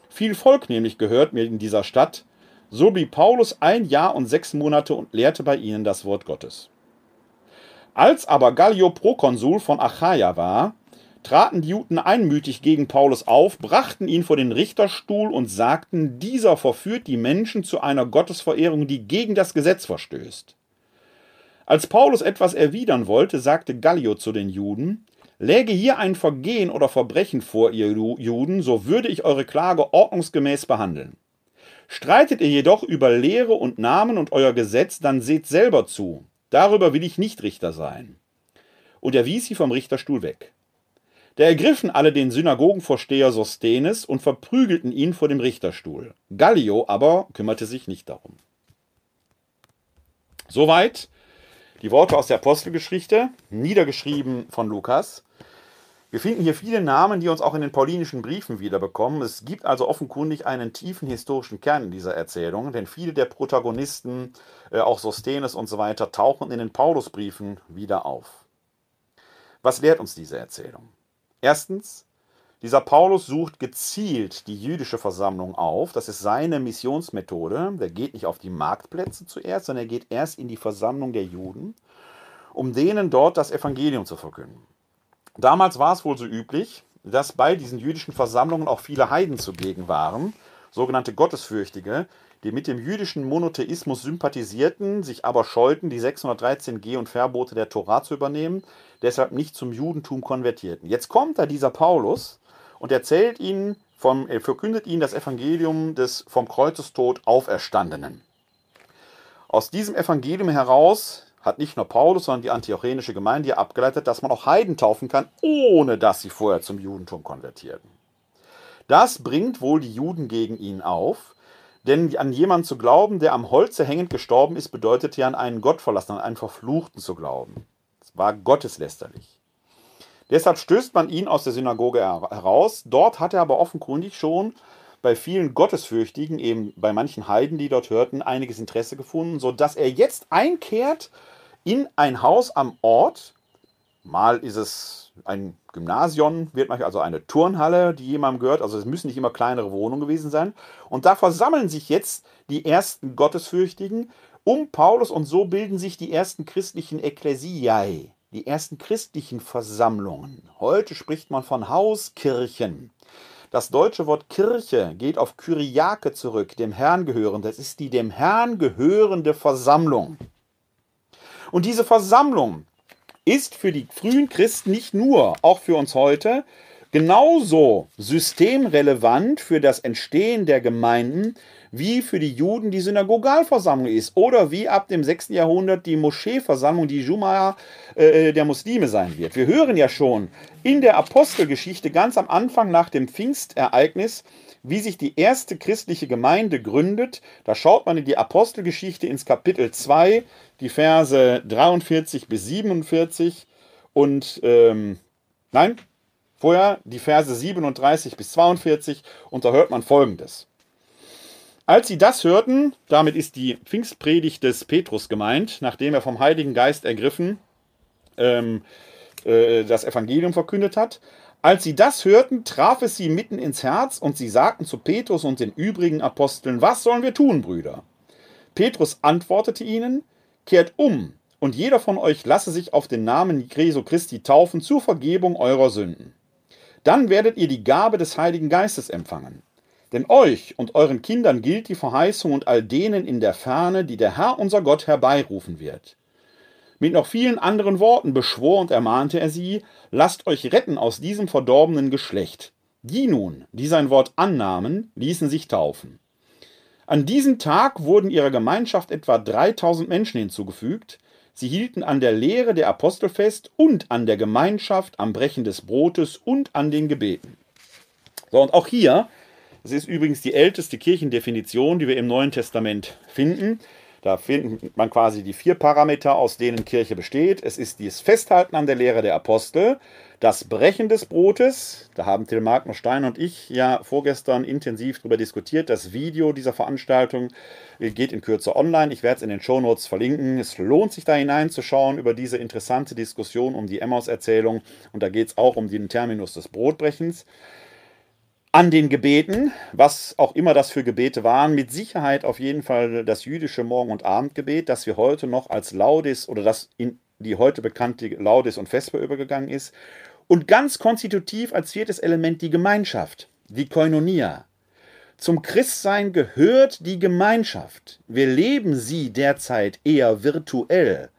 Viel Volk nämlich gehört mir in dieser Stadt, so blieb Paulus ein Jahr und sechs Monate und lehrte bei ihnen das Wort Gottes. Als aber Gallio Prokonsul von Achaia war, traten die Juden einmütig gegen Paulus auf, brachten ihn vor den Richterstuhl und sagten, dieser verführt die Menschen zu einer Gottesverehrung, die gegen das Gesetz verstößt. Als Paulus etwas erwidern wollte, sagte Gallio zu den Juden, läge hier ein Vergehen oder Verbrechen vor, ihr Juden, so würde ich eure Klage ordnungsgemäß behandeln. Streitet ihr jedoch über Lehre und Namen und euer Gesetz, dann seht selber zu. Darüber will ich nicht Richter sein. Und er wies sie vom Richterstuhl weg. Da ergriffen alle den Synagogenvorsteher Sosthenes und verprügelten ihn vor dem Richterstuhl. Gallio aber kümmerte sich nicht darum. Soweit die Worte aus der Apostelgeschichte, niedergeschrieben von Lukas. Wir finden hier viele Namen, die uns auch in den paulinischen Briefen wiederbekommen. Es gibt also offenkundig einen tiefen historischen Kern in dieser Erzählung, denn viele der Protagonisten, äh, auch Sosthenes und so weiter, tauchen in den Paulusbriefen wieder auf. Was lehrt uns diese Erzählung? Erstens, dieser Paulus sucht gezielt die jüdische Versammlung auf. Das ist seine Missionsmethode. Der geht nicht auf die Marktplätze zuerst, sondern er geht erst in die Versammlung der Juden, um denen dort das Evangelium zu verkünden. Damals war es wohl so üblich, dass bei diesen jüdischen Versammlungen auch viele Heiden zugegen waren, sogenannte Gottesfürchtige, die mit dem jüdischen Monotheismus sympathisierten, sich aber scheuten, die 613 Geh- und Verbote der Tora zu übernehmen, deshalb nicht zum Judentum konvertierten. Jetzt kommt da dieser Paulus und erzählt ihnen, vom, er verkündet ihnen das Evangelium des vom Kreuzestod Auferstandenen. Aus diesem Evangelium heraus hat nicht nur Paulus, sondern die antiochenische Gemeinde abgeleitet, dass man auch Heiden taufen kann, ohne dass sie vorher zum Judentum konvertierten. Das bringt wohl die Juden gegen ihn auf, denn an jemanden zu glauben, der am Holze hängend gestorben ist, bedeutet ja an einen Gott verlassen, an einen Verfluchten zu glauben war gotteslästerlich. Deshalb stößt man ihn aus der Synagoge heraus. Dort hat er aber offenkundig schon bei vielen Gottesfürchtigen, eben bei manchen Heiden, die dort hörten, einiges Interesse gefunden, sodass er jetzt einkehrt in ein Haus am Ort. Mal ist es ein Gymnasium, wird manchmal also eine Turnhalle, die jemandem gehört. Also es müssen nicht immer kleinere Wohnungen gewesen sein. Und da versammeln sich jetzt die ersten Gottesfürchtigen um Paulus und so bilden sich die ersten christlichen Ekklesiae, die ersten christlichen Versammlungen. Heute spricht man von Hauskirchen. Das deutsche Wort Kirche geht auf Kyriake zurück, dem Herrn gehörend. Das ist die dem Herrn gehörende Versammlung. Und diese Versammlung ist für die frühen Christen nicht nur, auch für uns heute, genauso systemrelevant für das Entstehen der Gemeinden wie für die Juden die Synagogalversammlung ist oder wie ab dem 6. Jahrhundert die Moscheeversammlung, die Juma äh, der Muslime sein wird. Wir hören ja schon in der Apostelgeschichte ganz am Anfang nach dem Pfingstereignis, wie sich die erste christliche Gemeinde gründet. Da schaut man in die Apostelgeschichte ins Kapitel 2, die Verse 43 bis 47 und ähm, nein, vorher die Verse 37 bis 42 und da hört man folgendes. Als sie das hörten, damit ist die Pfingstpredigt des Petrus gemeint, nachdem er vom Heiligen Geist ergriffen ähm, äh, das Evangelium verkündet hat, als sie das hörten, traf es sie mitten ins Herz und sie sagten zu Petrus und den übrigen Aposteln, was sollen wir tun, Brüder? Petrus antwortete ihnen, kehrt um und jeder von euch lasse sich auf den Namen Jesu Christi taufen zur Vergebung eurer Sünden. Dann werdet ihr die Gabe des Heiligen Geistes empfangen. Denn euch und euren Kindern gilt die Verheißung und all denen in der Ferne, die der Herr unser Gott herbeirufen wird. Mit noch vielen anderen Worten beschwor und ermahnte er sie, lasst euch retten aus diesem verdorbenen Geschlecht. Die nun, die sein Wort annahmen, ließen sich taufen. An diesem Tag wurden ihrer Gemeinschaft etwa 3000 Menschen hinzugefügt. Sie hielten an der Lehre der Apostel fest und an der Gemeinschaft, am Brechen des Brotes und an den Gebeten. So, und auch hier, das ist übrigens die älteste Kirchendefinition, die wir im Neuen Testament finden. Da findet man quasi die vier Parameter, aus denen Kirche besteht. Es ist das Festhalten an der Lehre der Apostel, das Brechen des Brotes. Da haben Till Magner Stein und ich ja vorgestern intensiv darüber diskutiert. Das Video dieser Veranstaltung geht in Kürze online. Ich werde es in den Shownotes verlinken. Es lohnt sich da hineinzuschauen über diese interessante Diskussion um die Emmaus-Erzählung. Und da geht es auch um den Terminus des Brotbrechens an den Gebeten, was auch immer das für Gebete waren, mit Sicherheit auf jeden Fall das jüdische Morgen- und Abendgebet, das wir heute noch als Laudis oder das in die heute bekannte Laudis und Vesper übergegangen ist. Und ganz konstitutiv als viertes Element die Gemeinschaft, die Koinonia. Zum Christsein gehört die Gemeinschaft. Wir leben sie derzeit eher virtuell.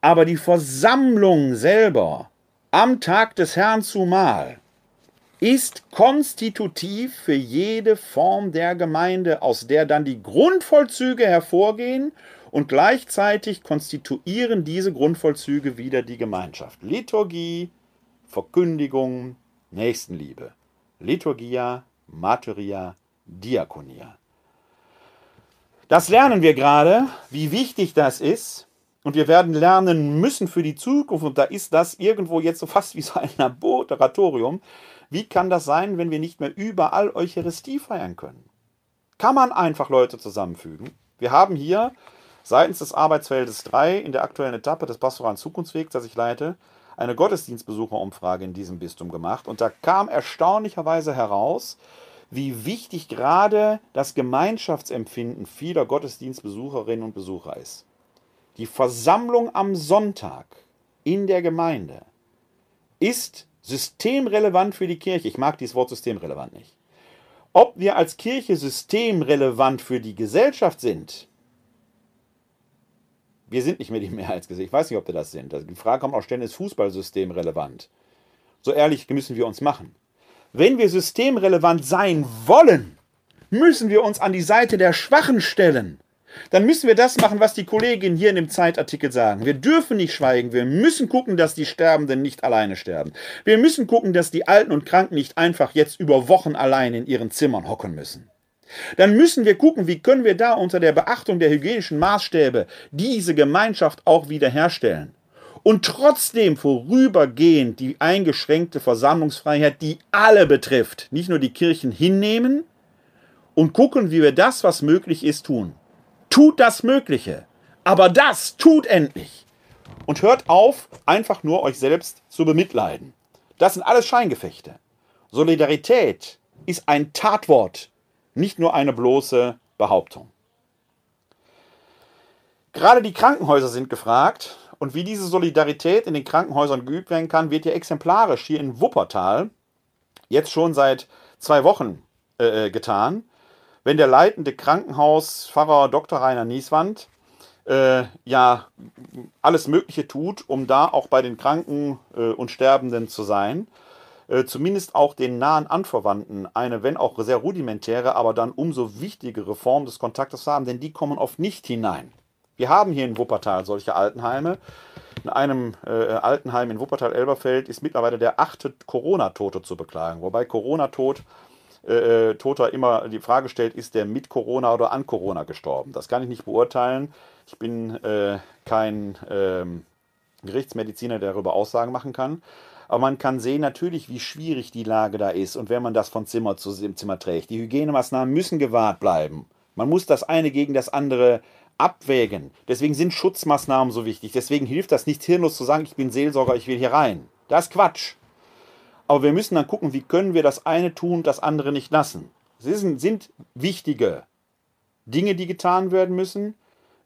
Aber die Versammlung selber am Tag des Herrn zumal, ist konstitutiv für jede Form der Gemeinde, aus der dann die Grundvollzüge hervorgehen und gleichzeitig konstituieren diese Grundvollzüge wieder die Gemeinschaft. Liturgie, Verkündigung, Nächstenliebe. Liturgia, Materia, Diakonia. Das lernen wir gerade, wie wichtig das ist. Und wir werden lernen müssen für die Zukunft. Und da ist das irgendwo jetzt so fast wie so ein Laboratorium. Wie kann das sein, wenn wir nicht mehr überall Eucharistie feiern können? Kann man einfach Leute zusammenfügen? Wir haben hier seitens des Arbeitsfeldes 3 in der aktuellen Etappe des pastoralen Zukunftswegs, das ich leite, eine Gottesdienstbesucherumfrage in diesem Bistum gemacht. Und da kam erstaunlicherweise heraus, wie wichtig gerade das Gemeinschaftsempfinden vieler Gottesdienstbesucherinnen und Besucher ist. Die Versammlung am Sonntag in der Gemeinde ist systemrelevant für die Kirche. Ich mag dieses Wort systemrelevant nicht. Ob wir als Kirche systemrelevant für die Gesellschaft sind, wir sind nicht mehr die Mehrheitsgesellschaft. Ich weiß nicht, ob wir das sind. Die Frage kommt auch ständig, ist Fußballsystem relevant? So ehrlich müssen wir uns machen. Wenn wir systemrelevant sein wollen, müssen wir uns an die Seite der Schwachen stellen dann müssen wir das machen, was die Kolleginnen hier in dem Zeitartikel sagen. Wir dürfen nicht schweigen. Wir müssen gucken, dass die Sterbenden nicht alleine sterben. Wir müssen gucken, dass die Alten und Kranken nicht einfach jetzt über Wochen allein in ihren Zimmern hocken müssen. Dann müssen wir gucken, wie können wir da unter der Beachtung der hygienischen Maßstäbe diese Gemeinschaft auch wiederherstellen. Und trotzdem vorübergehend die eingeschränkte Versammlungsfreiheit, die alle betrifft, nicht nur die Kirchen hinnehmen und gucken, wie wir das, was möglich ist, tun tut das Mögliche. Aber das tut endlich. Und hört auf, einfach nur euch selbst zu bemitleiden. Das sind alles Scheingefechte. Solidarität ist ein Tatwort, nicht nur eine bloße Behauptung. Gerade die Krankenhäuser sind gefragt und wie diese Solidarität in den Krankenhäusern geübt werden kann, wird ja exemplarisch hier in Wuppertal jetzt schon seit zwei Wochen äh, äh getan wenn der leitende Krankenhauspfarrer Dr. Rainer Nieswand äh, ja alles Mögliche tut, um da auch bei den Kranken äh, und Sterbenden zu sein, äh, zumindest auch den nahen Anverwandten eine, wenn auch sehr rudimentäre, aber dann umso wichtigere Form des Kontaktes haben, denn die kommen oft nicht hinein. Wir haben hier in Wuppertal solche Altenheime. In einem äh, Altenheim in Wuppertal-Elberfeld ist mittlerweile der achte Corona-Tote zu beklagen, wobei Corona-Tod äh, äh, Toter immer die Frage stellt, ist der mit Corona oder an Corona gestorben? Das kann ich nicht beurteilen. Ich bin äh, kein ähm, Gerichtsmediziner, der darüber Aussagen machen kann. Aber man kann sehen natürlich, wie schwierig die Lage da ist und wenn man das von Zimmer zu Zimmer trägt. Die Hygienemaßnahmen müssen gewahrt bleiben. Man muss das eine gegen das andere abwägen. Deswegen sind Schutzmaßnahmen so wichtig. Deswegen hilft das nicht hirnlos zu sagen, ich bin Seelsorger, ich will hier rein. Das ist Quatsch. Aber wir müssen dann gucken, wie können wir das eine tun, das andere nicht lassen. Es sind, wichtige Dinge, die getan werden müssen.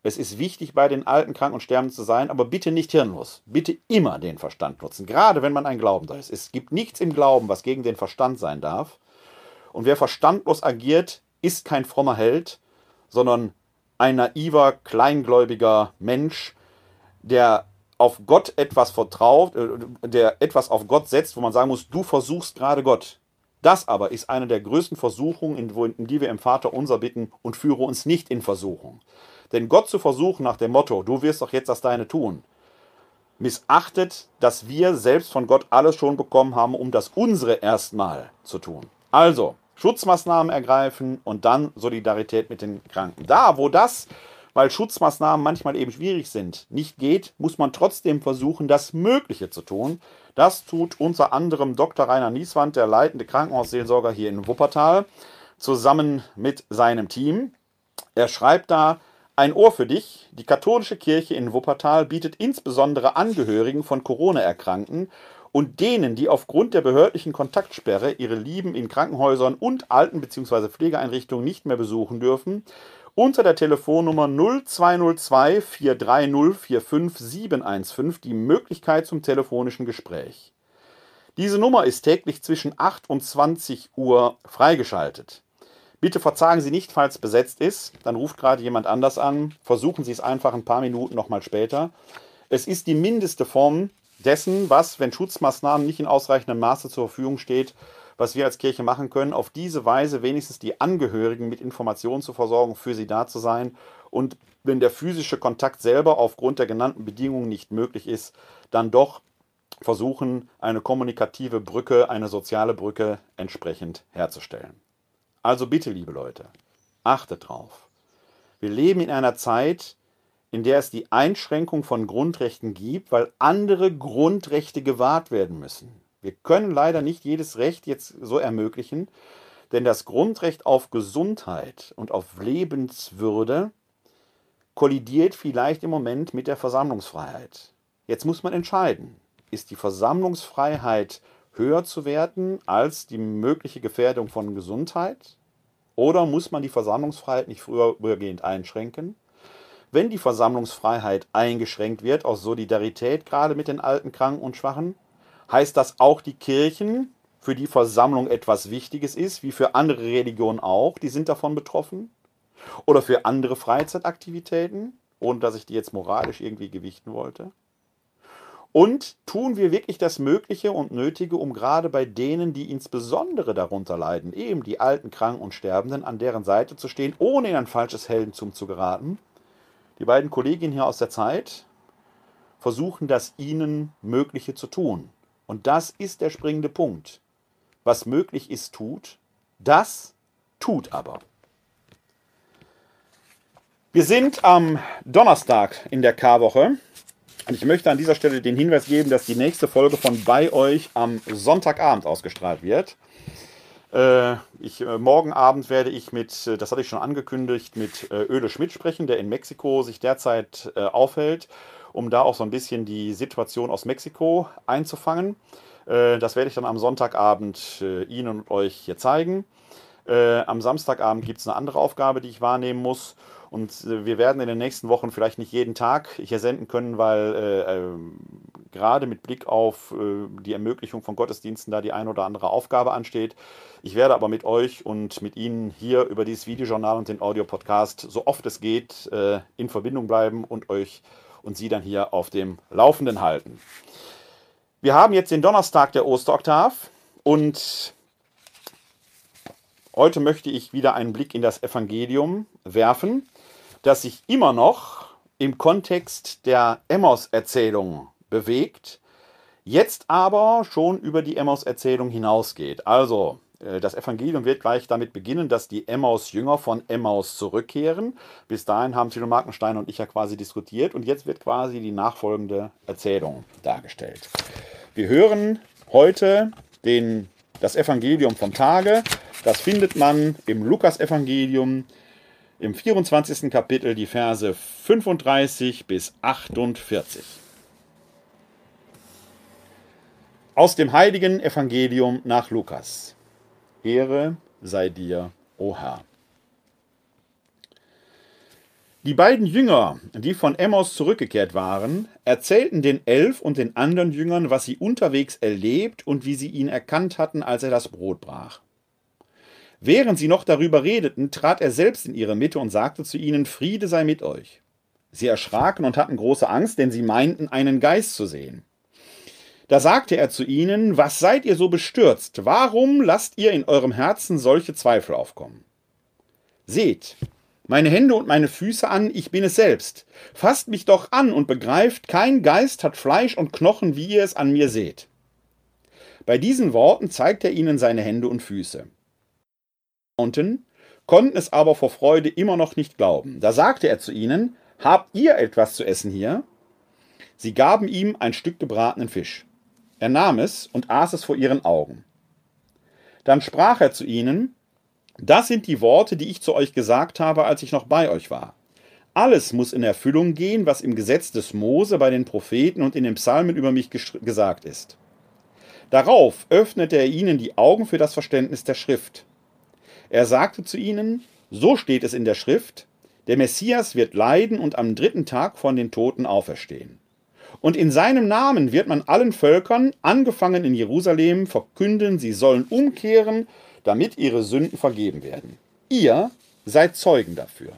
Es ist wichtig, bei den Alten, Kranken und Sterbenden zu sein, aber bitte nicht hirnlos. Bitte immer den Verstand nutzen, gerade wenn man ein Glaubender ist. Es gibt nichts im Glauben, was gegen den Verstand sein darf. Und wer verstandlos agiert, ist kein frommer Held, sondern ein naiver, kleingläubiger Mensch, der auf Gott etwas vertraut, äh, der etwas auf Gott setzt, wo man sagen muss, du versuchst gerade Gott. Das aber ist eine der größten Versuchungen, in die wir im Vater unser bitten und führe uns nicht in Versuchung. Denn Gott zu versuchen nach dem Motto, du wirst doch jetzt das Deine tun, missachtet, dass wir selbst von Gott alles schon bekommen haben, um das unsere erstmal zu tun. Also, Schutzmaßnahmen ergreifen und dann Solidarität mit den Kranken. Da, wo das, weil Schutzmaßnahmen manchmal eben schwierig sind, nicht geht, muss man trotzdem versuchen, das Mögliche zu tun. Das tut unter anderem Dr. Rainer Nieswand, der leitende Krankenhausseelsorger hier in Wuppertal, zusammen mit seinem Team. Er schreibt da, ein Ohr für dich. Die katholische Kirche in Wuppertal bietet insbesondere Angehörigen von Corona-Erkrankten und denen, die aufgrund der behördlichen Kontaktsperre ihre Lieben in Krankenhäusern und Alten- bzw. Pflegeeinrichtungen nicht mehr besuchen dürfen, unter der Telefonnummer 0202 430 45715 die Möglichkeit zum telefonischen Gespräch. Diese Nummer ist täglich zwischen 8 und 20 Uhr freigeschaltet. Bitte verzagen Sie nicht, falls besetzt ist. Dann ruft gerade jemand anders an. Versuchen Sie es einfach ein paar Minuten nochmal später. Es ist die mindeste Form dessen, was, wenn Schutzmaßnahmen nicht in ausreichendem Maße zur Verfügung steht, was wir als Kirche machen können, auf diese Weise wenigstens die Angehörigen mit Informationen zu versorgen, für sie da zu sein. Und wenn der physische Kontakt selber aufgrund der genannten Bedingungen nicht möglich ist, dann doch versuchen, eine kommunikative Brücke, eine soziale Brücke entsprechend herzustellen. Also bitte, liebe Leute, achtet drauf. Wir leben in einer Zeit, in der es die Einschränkung von Grundrechten gibt, weil andere Grundrechte gewahrt werden müssen. Wir können leider nicht jedes Recht jetzt so ermöglichen, denn das Grundrecht auf Gesundheit und auf Lebenswürde kollidiert vielleicht im Moment mit der Versammlungsfreiheit. Jetzt muss man entscheiden, ist die Versammlungsfreiheit höher zu werten als die mögliche Gefährdung von Gesundheit? Oder muss man die Versammlungsfreiheit nicht vorübergehend einschränken? Wenn die Versammlungsfreiheit eingeschränkt wird, aus Solidarität gerade mit den Alten, Kranken und Schwachen, heißt das auch die Kirchen, für die Versammlung etwas Wichtiges ist, wie für andere Religionen auch, die sind davon betroffen? Oder für andere Freizeitaktivitäten, ohne dass ich die jetzt moralisch irgendwie gewichten wollte? Und tun wir wirklich das Mögliche und Nötige, um gerade bei denen, die insbesondere darunter leiden, eben die alten, Kranken und Sterbenden, an deren Seite zu stehen, ohne in ein falsches Heldentum zu geraten? Die beiden Kolleginnen hier aus der Zeit versuchen das ihnen Mögliche zu tun. Und das ist der springende Punkt. Was möglich ist, tut. Das tut aber. Wir sind am Donnerstag in der Karwoche. Und ich möchte an dieser Stelle den Hinweis geben, dass die nächste Folge von bei euch am Sonntagabend ausgestrahlt wird. Äh, ich, äh, morgen Abend werde ich mit, äh, das hatte ich schon angekündigt, mit Öle Schmidt sprechen, der in Mexiko sich derzeit aufhält, um da auch so ein bisschen die Situation aus Mexiko einzufangen. Äh, das werde ich dann am Sonntagabend Ihnen und euch hier zeigen. am Samstagabend gibt es eine andere Aufgabe, die ich wahrnehmen muss. Und äh, wir werden in den nächsten Wochen vielleicht nicht jeden Tag hier senden können, weil äh, äh, gerade mit Blick auf äh, die Ermöglichung von Gottesdiensten da die ein oder andere Aufgabe ansteht. Ich werde aber mit euch und mit Ihnen hier über dieses Videojournal und den Audiopodcast so oft es geht äh, in Verbindung bleiben und euch und Sie dann hier auf dem Laufenden halten. Wir haben jetzt den Donnerstag der Osteroktav und heute möchte ich wieder einen Blick in das Evangelium werfen das sich immer noch im Kontext der Emmaus-Erzählung bewegt, jetzt aber schon über die Emmaus-Erzählung hinausgeht. Also, das Evangelium wird gleich damit beginnen, dass die Emmaus-Jünger von Emmaus zurückkehren. Bis dahin haben Thilo Markenstein und ich ja quasi diskutiert und jetzt wird quasi die nachfolgende Erzählung dargestellt. Wir hören heute den, das Evangelium vom Tage. Das findet man im Lukas-Evangelium im 24. Kapitel die Verse 35 bis 48. Aus dem heiligen Evangelium nach Lukas. Ehre sei dir, o Herr. Die beiden Jünger, die von Emmaus zurückgekehrt waren, erzählten den Elf und den anderen Jüngern, was sie unterwegs erlebt und wie sie ihn erkannt hatten, als er das Brot brach. Während sie noch darüber redeten, trat er selbst in ihre Mitte und sagte zu ihnen, Friede sei mit euch. Sie erschraken und hatten große Angst, denn sie meinten, einen Geist zu sehen. Da sagte er zu ihnen, was seid ihr so bestürzt? Warum lasst ihr in eurem Herzen solche Zweifel aufkommen? Seht, meine Hände und meine Füße an, ich bin es selbst. Fasst mich doch an und begreift, kein Geist hat Fleisch und Knochen, wie ihr es an mir seht. Bei diesen Worten zeigt er ihnen seine Hände und Füße. Unten konnten es aber vor Freude immer noch nicht glauben. Da sagte er zu ihnen, Habt ihr etwas zu essen hier? Sie gaben ihm ein Stück gebratenen Fisch. Er nahm es und aß es vor ihren Augen. Dann sprach er zu ihnen, Das sind die Worte, die ich zu euch gesagt habe, als ich noch bei euch war. Alles muss in Erfüllung gehen, was im Gesetz des Mose, bei den Propheten und in den Psalmen über mich gesagt ist. Darauf öffnete er ihnen die Augen für das Verständnis der Schrift. Er sagte zu ihnen, so steht es in der Schrift, der Messias wird leiden und am dritten Tag von den Toten auferstehen. Und in seinem Namen wird man allen Völkern, angefangen in Jerusalem, verkünden, sie sollen umkehren, damit ihre Sünden vergeben werden. Ihr seid Zeugen dafür.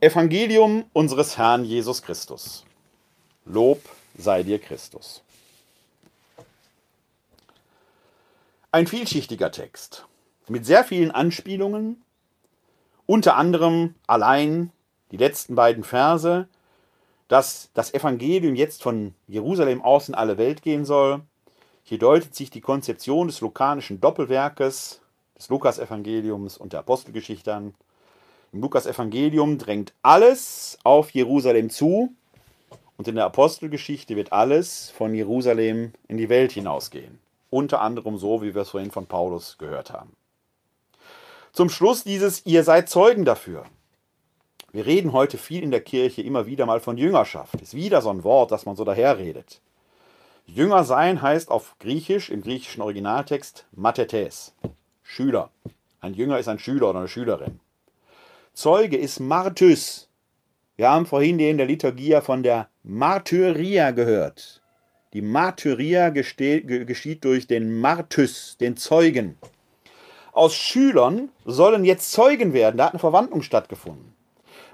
Evangelium unseres Herrn Jesus Christus. Lob sei dir Christus. Ein vielschichtiger Text mit sehr vielen Anspielungen, unter anderem allein die letzten beiden Verse, dass das Evangelium jetzt von Jerusalem aus in alle Welt gehen soll. Hier deutet sich die Konzeption des lukanischen Doppelwerkes, des Lukas-Evangeliums und der Apostelgeschichte an. Im Lukas-Evangelium drängt alles auf Jerusalem zu und in der Apostelgeschichte wird alles von Jerusalem in die Welt hinausgehen. Unter anderem so, wie wir es vorhin von Paulus gehört haben. Zum Schluss dieses, ihr seid Zeugen dafür. Wir reden heute viel in der Kirche immer wieder mal von Jüngerschaft. Ist wieder so ein Wort, das man so daherredet. Jünger sein heißt auf Griechisch, im griechischen Originaltext, Mathetes, Schüler. Ein Jünger ist ein Schüler oder eine Schülerin. Zeuge ist Martys. Wir haben vorhin in der Liturgie von der Martyria gehört. Die Martyria geschieht durch den Martys, den Zeugen. Aus Schülern sollen jetzt Zeugen werden. Da hat eine Verwandlung stattgefunden.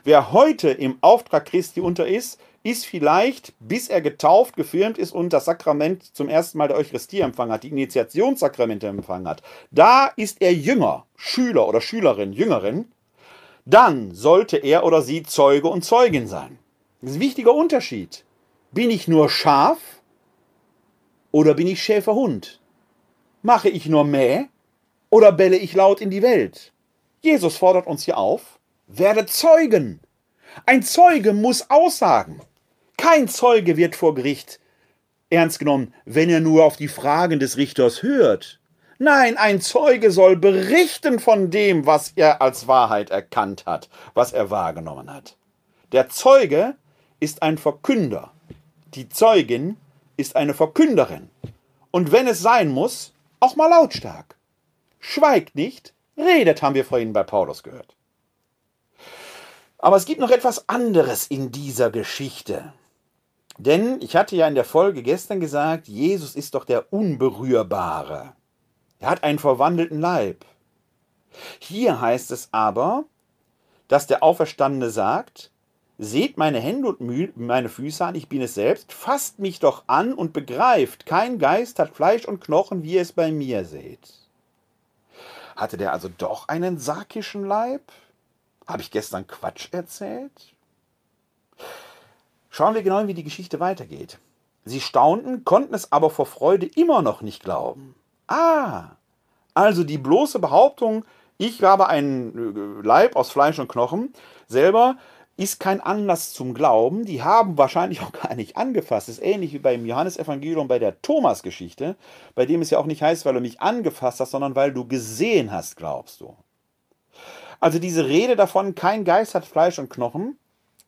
Wer heute im Auftrag Christi unter ist, ist vielleicht, bis er getauft, gefirmt ist und das Sakrament zum ersten Mal der Eucharistie empfangen hat, die Initiationssakramente empfangen hat. Da ist er Jünger, Schüler oder Schülerin, Jüngerin. Dann sollte er oder sie Zeuge und Zeugin sein. Das ist ein wichtiger Unterschied. Bin ich nur Schaf oder bin ich Schäferhund? Mache ich nur Mäh oder belle ich laut in die Welt? Jesus fordert uns hier auf, werde Zeugen. Ein Zeuge muss aussagen. Kein Zeuge wird vor Gericht ernst genommen, wenn er nur auf die Fragen des Richters hört. Nein, ein Zeuge soll berichten von dem, was er als Wahrheit erkannt hat, was er wahrgenommen hat. Der Zeuge ist ein Verkünder. Die Zeugin ist eine Verkünderin. Und wenn es sein muss, auch mal lautstark. Schweigt nicht, redet, haben wir vorhin bei Paulus gehört. Aber es gibt noch etwas anderes in dieser Geschichte. Denn ich hatte ja in der Folge gestern gesagt, Jesus ist doch der Unberührbare. Er hat einen verwandelten Leib. Hier heißt es aber, dass der Auferstandene sagt, Seht meine Hände und meine Füße an, ich bin es selbst, fasst mich doch an und begreift, kein Geist hat Fleisch und Knochen, wie ihr es bei mir seht. Hatte der also doch einen sarkischen Leib? Habe ich gestern Quatsch erzählt? Schauen wir genau, wie die Geschichte weitergeht. Sie staunten, konnten es aber vor Freude immer noch nicht glauben. Ah, also die bloße Behauptung, ich habe einen äh, Leib aus Fleisch und Knochen, selber ist kein Anlass zum Glauben. Die haben wahrscheinlich auch gar nicht angefasst. Das ist ähnlich wie beim Johannesevangelium bei der Thomas-Geschichte, bei dem es ja auch nicht heißt, weil du mich angefasst hast, sondern weil du gesehen hast, glaubst du. Also diese Rede davon, kein Geist hat Fleisch und Knochen,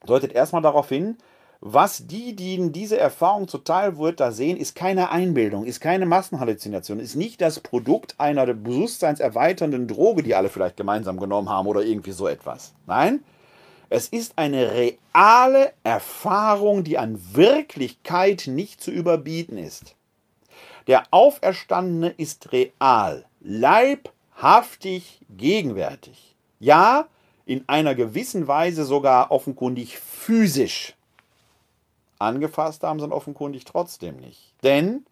deutet erstmal darauf hin, was die, die diese Erfahrung zuteil wird, da sehen, ist keine Einbildung, ist keine Massenhalluzination, ist nicht das Produkt einer bewusstseinserweiternden Droge, die alle vielleicht gemeinsam genommen haben oder irgendwie so etwas. Nein, es ist eine reale Erfahrung, die an Wirklichkeit nicht zu überbieten ist. Der Auferstandene ist real, leibhaftig gegenwärtig. Ja, in einer gewissen Weise sogar offenkundig physisch. Angefasst haben sie ihn offenkundig trotzdem nicht. Denn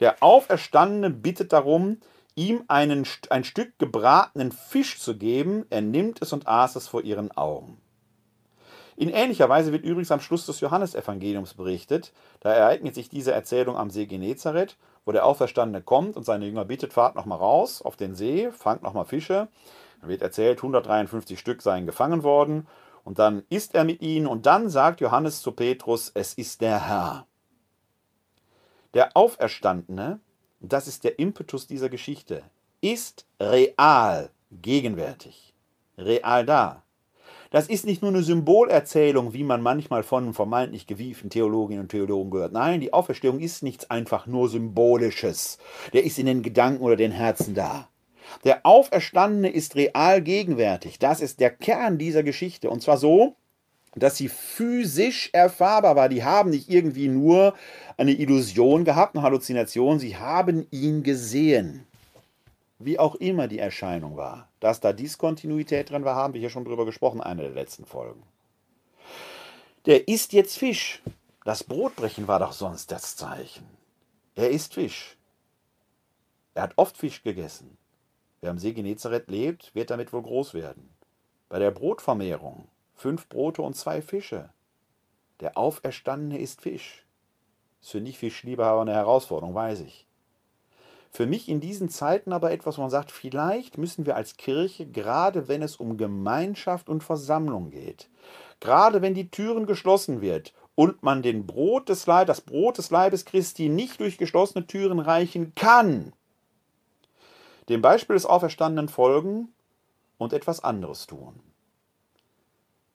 der Auferstandene bittet darum, ihm einen, ein Stück gebratenen Fisch zu geben. Er nimmt es und aß es vor ihren Augen. In ähnlicher Weise wird übrigens am Schluss des Johannesevangeliums berichtet. Da ereignet sich diese Erzählung am See Genezareth, wo der Auferstandene kommt und seine Jünger bittet, fahrt nochmal raus auf den See, fangt nochmal Fische. Wird erzählt, 153 Stück seien gefangen worden. Und dann isst er mit ihnen und dann sagt Johannes zu Petrus, es ist der Herr. Der Auferstandene, das ist der Impetus dieser Geschichte, ist real gegenwärtig, real da. Das ist nicht nur eine Symbolerzählung, wie man manchmal von vermeintlich gewieften Theologinnen und Theologen gehört. Nein, die Auferstehung ist nichts einfach nur Symbolisches. Der ist in den Gedanken oder den Herzen da. Der Auferstandene ist real gegenwärtig. Das ist der Kern dieser Geschichte. Und zwar so, dass sie physisch erfahrbar war. Die haben nicht irgendwie nur eine Illusion gehabt, eine Halluzination. Sie haben ihn gesehen wie auch immer die Erscheinung war. Dass da Diskontinuität drin war, haben wir hier schon drüber gesprochen, eine der letzten Folgen. Der isst jetzt Fisch. Das Brotbrechen war doch sonst das Zeichen. Er isst Fisch. Er hat oft Fisch gegessen. Wer am See Genezareth lebt, wird damit wohl groß werden. Bei der Brotvermehrung fünf Brote und zwei Fische. Der Auferstandene isst Fisch. Ist für nicht Fischliebhaber eine Herausforderung, weiß ich. Für mich in diesen Zeiten aber etwas, wo man sagt, vielleicht müssen wir als Kirche, gerade wenn es um Gemeinschaft und Versammlung geht, gerade wenn die Türen geschlossen wird und man den Brot des Leib, das Brot des Leibes Christi nicht durch geschlossene Türen reichen kann, dem Beispiel des Auferstandenen folgen und etwas anderes tun.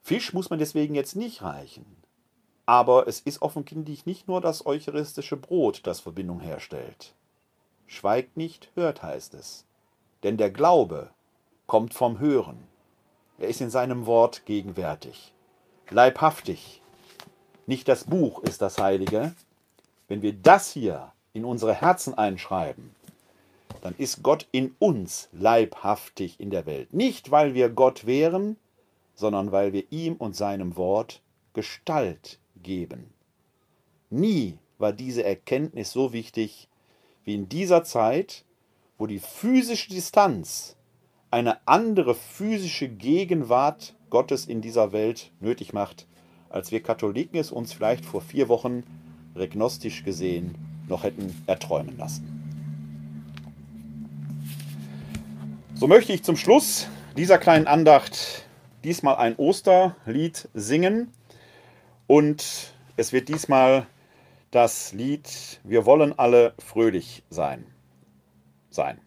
Fisch muss man deswegen jetzt nicht reichen. Aber es ist offenkundig nicht nur das eucharistische Brot, das Verbindung herstellt. Schweigt nicht, hört heißt es. Denn der Glaube kommt vom Hören. Er ist in seinem Wort gegenwärtig. Leibhaftig. Nicht das Buch ist das Heilige. Wenn wir das hier in unsere Herzen einschreiben, dann ist Gott in uns leibhaftig in der Welt. Nicht, weil wir Gott wären, sondern weil wir ihm und seinem Wort Gestalt geben. Nie war diese Erkenntnis so wichtig wie in dieser Zeit, wo die physische Distanz eine andere physische Gegenwart Gottes in dieser Welt nötig macht, als wir Katholiken es uns vielleicht vor vier Wochen regnostisch gesehen noch hätten erträumen lassen. So möchte ich zum Schluss dieser kleinen Andacht diesmal ein Osterlied singen und es wird diesmal das Lied Wir wollen alle fröhlich sein. Sein.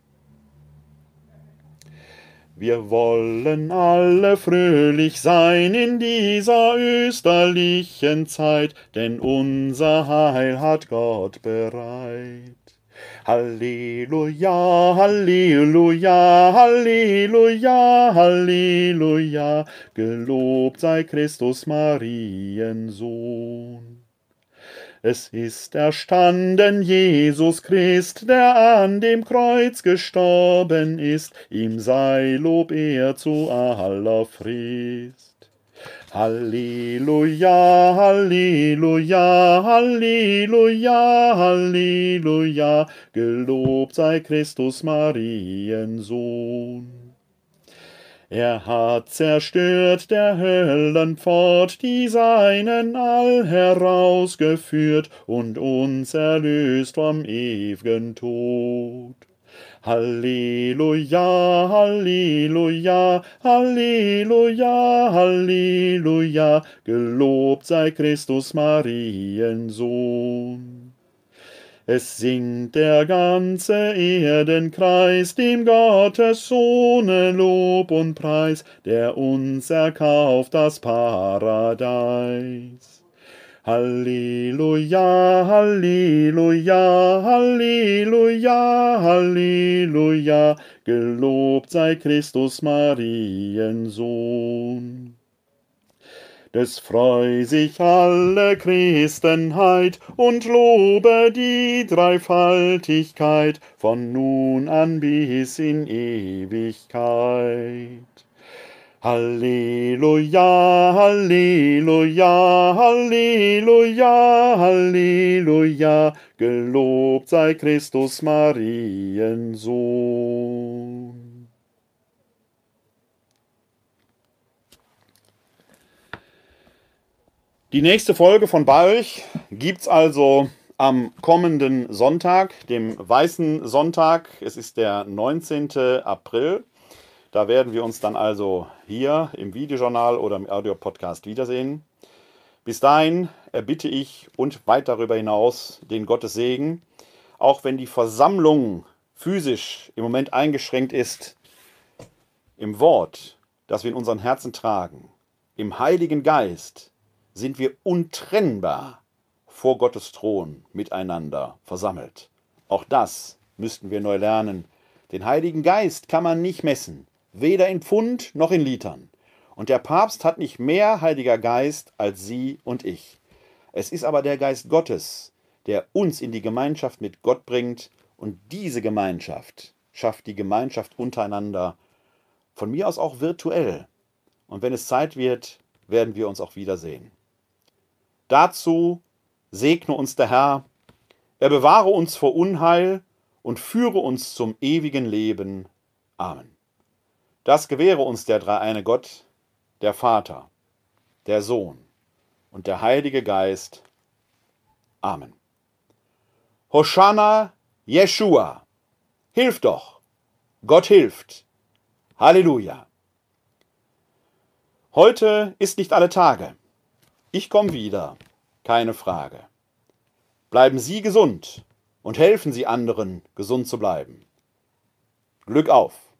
Wir wollen alle fröhlich sein in dieser österlichen Zeit, denn unser Heil hat Gott bereit. Halleluja, Halleluja, Halleluja, Halleluja, gelobt sei Christus Mariensohn. Es ist erstanden Jesus Christ, der an dem Kreuz gestorben ist, ihm sei Lob er zu aller Frist. Halleluja, Halleluja, Halleluja, Halleluja, gelobt sei Christus Mariensohn. Er hat zerstört der Höllenpfort, die seinen all herausgeführt und uns erlöst vom ew'gen Tod. Halleluja, Halleluja, Halleluja, Halleluja, gelobt sei Christus Mariensohn. Es singt der ganze Erdenkreis dem Gottes Sohne Lob und Preis, der uns erkauft das Paradies. Halleluja, Halleluja, Halleluja, Halleluja, gelobt sei Christus Mariensohn des freu sich alle Christenheit und lobe die Dreifaltigkeit von nun an bis in Ewigkeit. Halleluja, Halleluja, Halleluja, Halleluja, gelobt sei Christus Mariensohn. Die nächste Folge von Balch gibt's also am kommenden Sonntag, dem Weißen Sonntag. Es ist der 19. April. Da werden wir uns dann also hier im Videojournal oder im Audiopodcast wiedersehen. Bis dahin erbitte ich und weit darüber hinaus den Gottes Segen, auch wenn die Versammlung physisch im Moment eingeschränkt ist, im Wort, das wir in unseren Herzen tragen, im Heiligen Geist, sind wir untrennbar vor Gottes Thron miteinander versammelt. Auch das müssten wir neu lernen. Den Heiligen Geist kann man nicht messen weder in Pfund noch in Litern. Und der Papst hat nicht mehr Heiliger Geist als Sie und ich. Es ist aber der Geist Gottes, der uns in die Gemeinschaft mit Gott bringt, und diese Gemeinschaft schafft die Gemeinschaft untereinander, von mir aus auch virtuell. Und wenn es Zeit wird, werden wir uns auch wiedersehen. Dazu segne uns der Herr, er bewahre uns vor Unheil und führe uns zum ewigen Leben. Amen. Das gewähre uns der dreieine Gott, der Vater, der Sohn und der Heilige Geist. Amen. Hosanna Jeshua. Hilf doch. Gott hilft. Halleluja. Heute ist nicht alle Tage. Ich komme wieder, keine Frage. Bleiben Sie gesund und helfen Sie anderen, gesund zu bleiben. Glück auf!